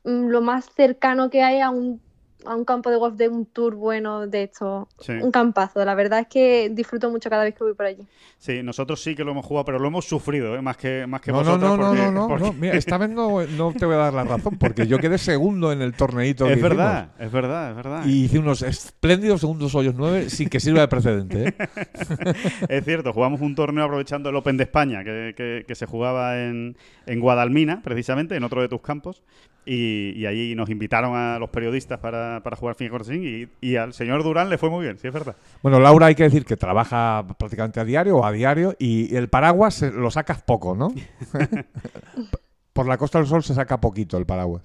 mm, lo más cercano que hay a un, a un campo de golf de un tour bueno de esto. Sí. Un campazo. La verdad es que disfruto mucho cada vez que voy por allí. Sí, nosotros sí que lo hemos jugado, pero lo hemos sufrido, ¿eh? Más que, más que No, no, vosotros. no, no, porque- no, no, porque- no. Mira, esta vez no, no te voy a dar la razón, porque yo quedé segundo en el torneito que Es hicimos. verdad, es verdad, es verdad. Y hice unos espléndidos segundos hoyos 9 sin que sirva de precedente. ¿eh? [laughs] Es cierto, jugamos un torneo aprovechando el Open de España que, que- que se jugaba en, en Guadalmina, precisamente, en otro de tus campos. Y, y allí nos invitaron a los periodistas para, para jugar Cortesín y, y al señor Durán le fue muy bien, sí, es verdad. Bueno, Laura hay que decir que trabaja prácticamente a diario o a diario y el paraguas lo sacas poco, ¿no? [laughs] Por la Costa del Sol se saca poquito el paraguas.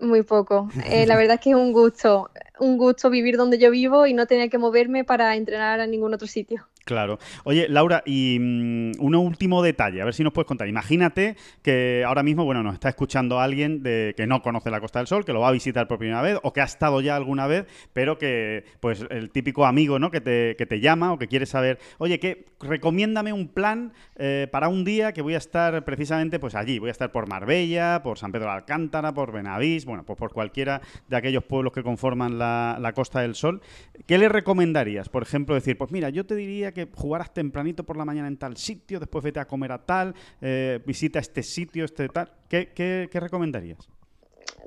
Muy poco. Eh, la verdad es que es un gusto. Un gusto vivir donde yo vivo y no tener que moverme para entrenar a ningún otro sitio. Claro. Oye, Laura, y mm, un último detalle, a ver si nos puedes contar. Imagínate que ahora mismo, bueno, nos está escuchando alguien de, que no conoce la Costa del Sol, que lo va a visitar por primera vez o que ha estado ya alguna vez, pero que, pues, el típico amigo, ¿no? Que te, que te llama o que quiere saber, oye, que recomiéndame un plan eh, para un día que voy a estar precisamente, pues, allí. Voy a estar por Marbella, por San Pedro de Alcántara, por Benavís, bueno, pues por cualquiera de aquellos pueblos que conforman la, la Costa del Sol. ¿Qué le recomendarías? Por ejemplo, decir, pues mira, yo te diría que jugaras tempranito por la mañana en tal sitio, después vete a comer a tal, eh, visita este sitio, este tal. ¿Qué, qué, qué recomendarías?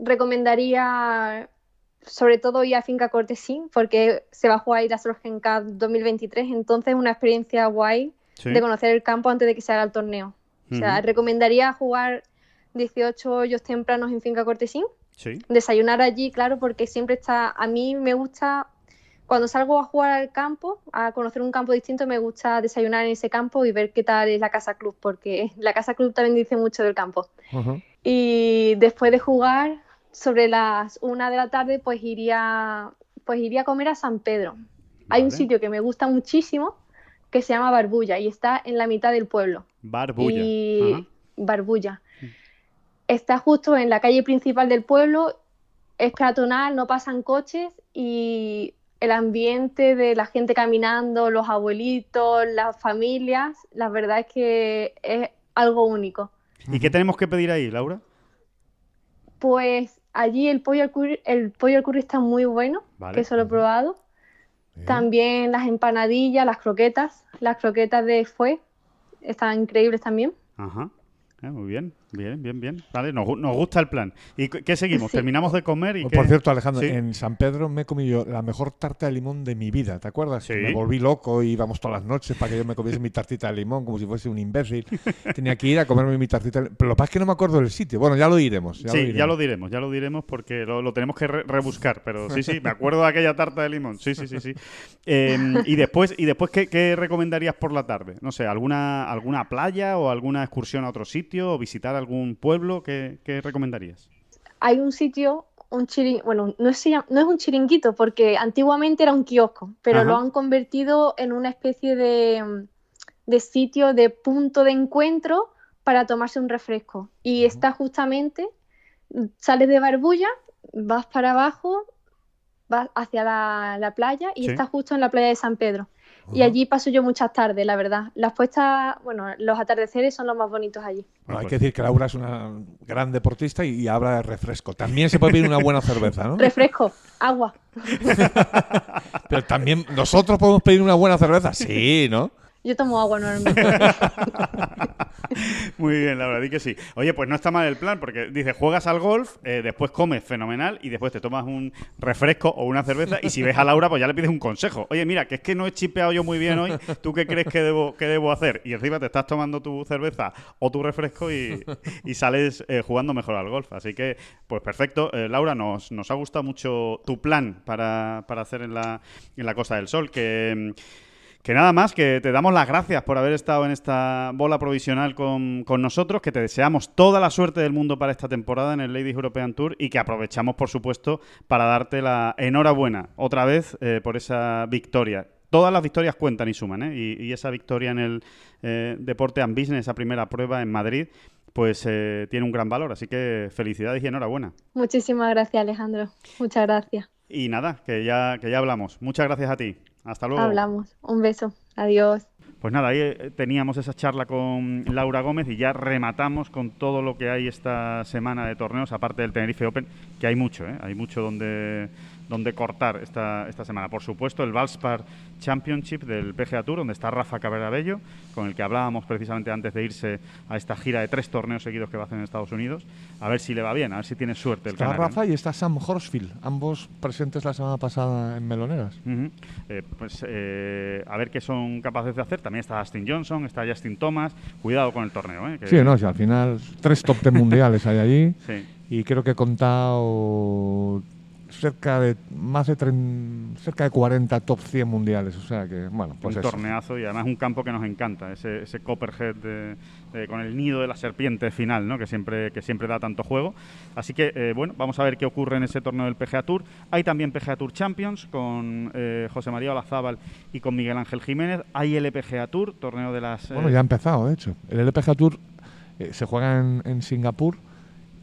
recomendaría sobre todo ir a Finca Cortesín porque se va a jugar la Solheim Cup 2023, entonces es una experiencia guay Sí. de conocer el campo antes de que se haga el torneo. O sea, recomendaría jugar 18 hoyos tempranos en Finca Cortesín, Sí. desayunar allí, claro, porque siempre está, a mí me gusta, cuando salgo a jugar al campo, a conocer un campo distinto, me gusta desayunar en ese campo y ver qué tal es la casa club, porque [laughs] la casa club también dice mucho del campo. Ujú. Y después de jugar, sobre las una de la tarde, pues iría, pues iría a comer a San Pedro. Hay un Vale. sitio que me gusta muchísimo que se llama Barbulla y está en la mitad del pueblo. Barbulla. Y. Barbulla. Está justo en la calle principal del pueblo, es peatonal, no pasan coches y el ambiente de la gente caminando, los abuelitos, las familias, la verdad es que es algo único. ¿Y qué tenemos que pedir ahí, Laura? Pues allí el pollo al curry, el pollo al curry está muy bueno, Vale. que eso lo he probado. También las empanadillas, las croquetas, las croquetas de fue están increíbles también. Ajá. Eh, muy bien, bien, bien, bien. Vale, nos, nos gusta el plan. ¿Y qué seguimos? Sí. ¿Terminamos de comer y Pues, qué? Por cierto, Alejandro, Sí. en San Pedro me he comido la mejor tarta de limón de mi vida, ¿te acuerdas? Sí. Me volví loco y íbamos todas las noches para que yo me comiese mi tartita de limón como si fuese un imbécil. [laughs] Tenía que ir a comerme mi tartita. de- Pero lo que pasa es que no me acuerdo del sitio. Bueno, ya lo iremos. Ya sí, lo ya lo diremos, ya lo diremos porque lo, lo tenemos que re- rebuscar. Pero sí, sí, me [laughs] acuerdo de aquella tarta de limón. Sí, sí, sí, sí. Eh, y después, y después ¿qué, qué recomendarías por la tarde? No sé, alguna, alguna playa o alguna excursión a otro sitio o visitar algún pueblo. ¿Qué, qué recomendarías? Hay un sitio, un chirin, bueno, no es, no es un chiringuito porque antiguamente era un kiosco, pero Ajá. lo han convertido en una especie de, de sitio, de punto de encuentro para tomarse un refresco. Y está justamente, sales de Barbulla, vas para abajo, vas hacia la, la playa y Sí. está justo en la playa de San Pedro. Y allí paso yo muchas tardes, la verdad. Las puestas, bueno, los atardeceres son los más bonitos allí. Bueno, hay que decir que Laura es una gran deportista y, y habla de refresco. También se puede pedir una buena cerveza, ¿no? [laughs] Refresco, agua. [laughs] Pero también nosotros podemos pedir una buena cerveza. Sí, ¿no? Yo tomo agua normalmente. [laughs] Muy bien, la verdad, di que sí. Oye, pues no está mal el plan, porque dice, juegas al golf, eh, después comes fenomenal y después te tomas un refresco o una cerveza y si ves a Laura, pues ya le pides un consejo. Oye, mira, que es que no he chipeado yo muy bien hoy, ¿tú qué crees que debo, que debo hacer? Y encima te estás tomando tu cerveza o tu refresco y, y sales eh, jugando mejor al golf. Así que, pues perfecto. Eh, Laura, nos, nos ha gustado mucho tu plan para, para hacer en la, en la Costa del Sol, que... Que nada más, que te damos las gracias por haber estado en esta bola provisional con, con, nosotros, que te deseamos toda la suerte del mundo para esta temporada en el Ladies European Tour y que aprovechamos, por supuesto, para darte la enhorabuena otra vez eh, por esa victoria. Todas las victorias cuentan y suman, ¿eh? y, y, esa victoria en el eh, Deporte and Business, esa primera prueba en Madrid, pues eh, tiene un gran valor. Así que felicidades y enhorabuena. Muchísimas gracias, Alejandro. Muchas gracias. Y nada, que ya, que ya hablamos. Muchas gracias a ti. Hasta luego. Hablamos. Un beso. Adiós. Pues nada, ahí teníamos esa charla con Laura Gómez y ya rematamos con todo lo que hay esta semana de torneos, aparte del Tenerife Open, que hay mucho, ¿eh? hay mucho donde, donde cortar esta, esta semana. Por supuesto, el Valspar Championship del PGA Tour, donde está Rafa Cabrera Bello, con el que hablábamos precisamente antes de irse a esta gira de tres torneos seguidos que va a hacer en Estados Unidos. A ver si le va bien, a ver si tiene suerte el Está canario, Rafa ¿no? y está Sam Horsfield, ambos presentes la semana pasada en Meloneras. Uh -huh. eh, pues eh, a ver qué son capaces de hacer. También está Justin Johnson, está Justin Thomas. Cuidado con el torneo. ¿eh? Que... Sí, no, si al final tres top ten mundiales hay allí. Sí. Y creo que he contado cerca de más de tren, cerca de 40 top 100 mundiales, o sea que bueno, pues un eso. torneazo y además un campo que nos encanta, ese, ese Copperhead de, de, con el nido de la serpiente final, ¿no? que siempre que siempre da tanto juego. Así que eh, bueno, vamos a ver qué ocurre en ese torneo del PGA Tour. Hay también PGA Tour Champions con eh, José María Olazábal y con Miguel Ángel Jiménez. Hay el PGA Tour, torneo de las Bueno, ya ha empezado, de hecho. El LPGA Tour eh, se juega en, en Singapur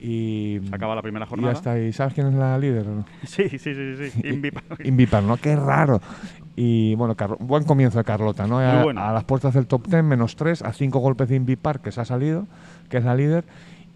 y se acaba la primera jornada. Y ya está ahí. ¿Sabes quién es la líder? [laughs] Sí, sí, sí, sí. [laughs] Invipar. Invipar, ¿no? Qué raro. Y bueno, Car buen comienzo de Carlota, ¿no? A, bueno. a, las puertas del top 10, menos 3, a 5 golpes de Invipar, que se ha salido, que es la líder.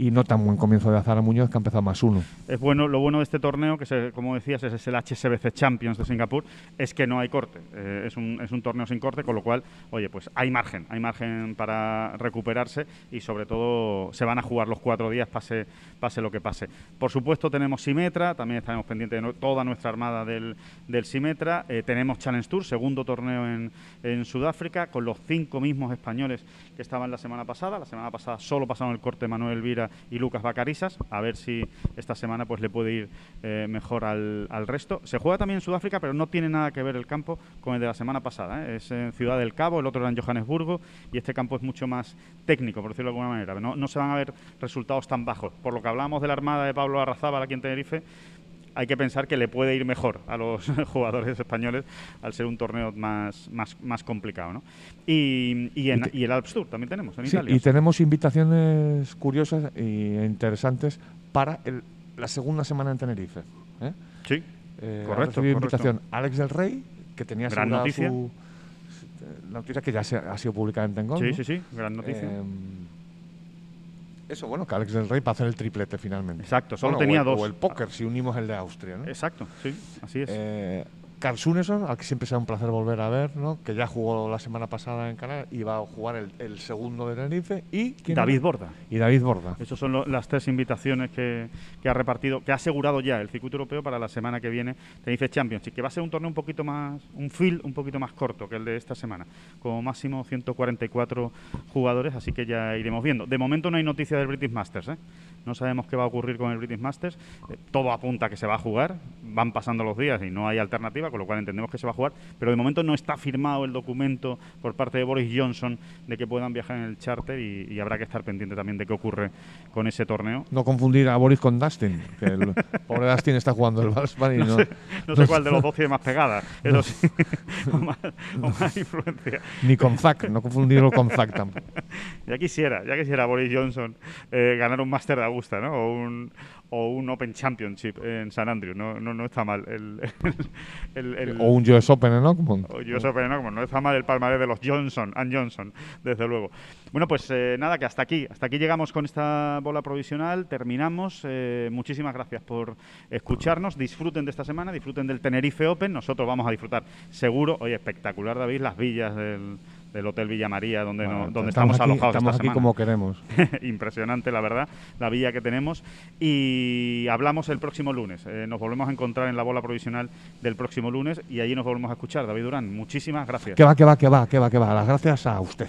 Y no tan buen comienzo de Azara Muñoz, que ha empezado más uno. Es bueno, lo bueno de este torneo, que como decías, es el HSBC Champions de Singapur, es que no hay corte. Eh, es, un, es un torneo sin corte, con lo cual, oye, pues hay margen, hay margen para recuperarse y sobre todo se van a jugar los cuatro días, pase, pase lo que pase. Por supuesto tenemos Simetra, también estaremos pendientes de toda nuestra armada del, del Simetra. Eh, tenemos Challenge Tour, segundo torneo en, en, Sudáfrica, con los cinco mismos españoles que estaban la semana pasada. La semana pasada solo pasaron el corte Manuel Vira y Lucas Bacarisas, a ver si esta semana pues le puede ir eh, mejor al, al, resto. Se juega también en Sudáfrica, pero no tiene nada que ver el campo con el de la semana pasada. ¿eh? Es en Ciudad del Cabo, el otro era en Johannesburgo y este campo es mucho más técnico, por decirlo de alguna manera. No, no se van a ver resultados tan bajos. Por lo que hablábamos de la armada de Pablo Arrazábal aquí en Tenerife, hay que pensar que le puede ir mejor a los [laughs] jugadores españoles al ser un torneo más, más, más complicado. ¿no? Y, y, en, y, el Alps Tour también tenemos en sí, Italia. Y tenemos invitaciones curiosas e interesantes para el, la segunda semana en Tenerife. ¿eh? Sí, eh, correcto. invitación correcto. Alex del Rey, que tenía Gran noticia. Su, la noticia que ya se, ha sido publicada en Tengol. Sí, ¿no? sí, sí, gran noticia. Eh, eso, bueno, que Alex del Rey para hacer el triplete finalmente. Exacto, solo bueno, tenía o el, dos. O el póker, si unimos el de Austria, ¿no? Exacto, sí, así es. Eh, Carl Suneson, al que siempre será un placer volver a ver, ¿no? que ya jugó la semana pasada en Canadá y va a jugar el, el segundo de Tenerife. Y David era? Borda. Y David Borda. Esas son lo, las tres invitaciones que, que, ha repartido, que ha asegurado ya el circuito europeo para la semana que viene Tenerife Champions. Y que va a ser un torneo un poquito más, un field un poquito más corto que el de esta semana, como máximo 144 jugadores, así que ya iremos viendo. De momento no hay noticia del British Masters, ¿eh? No sabemos qué va a ocurrir con el British Masters. Eh, todo apunta a que se va a jugar, van pasando los días y no hay alternativa con lo cual entendemos que se va a jugar, pero de momento no está firmado el documento por parte de Boris Johnson de que puedan viajar en el charter y, y habrá que estar pendiente también de qué ocurre con ese torneo. No confundir a Boris con Dustin, que el [laughs] pobre Dustin está jugando el Valspan y no... No sé, no sé cuál de los dos tiene más pegada, [laughs] eso sí, [laughs] o, más, o más influencia. Ni con Zack, no confundirlo con Zack tampoco. Ya quisiera, ya quisiera Boris Johnson eh, ganar un Master de Augusta, ¿no? O un, o un Open Championship en San Andrew. No, no, no está mal. El, [laughs] el, el, o un US Open en Oakmont. O US Open en Oakmont. No está mal el palmarés de los Johnson and Johnson, desde luego. Bueno, pues eh, nada, que hasta aquí. Hasta aquí llegamos con esta bola provisional. Terminamos. Eh, muchísimas gracias por escucharnos. Disfruten de esta semana, disfruten del Tenerife Open. Nosotros vamos a disfrutar seguro. Oye, espectacular, David, las villas del del Hotel Villa María, donde, Bueno, no- donde estamos estamos, aquí- alojados estamos esta aquí semana. como queremos. [laughs] Impresionante, la verdad, la villa que tenemos. Y hablamos el próximo lunes. Eh, nos volvemos a encontrar en la bola provisional del próximo lunes y allí nos volvemos a escuchar. David Durán, muchísimas gracias. Que va, que va, que va, que va, que va. Las gracias a usted.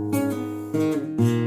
Thank mm -hmm. you.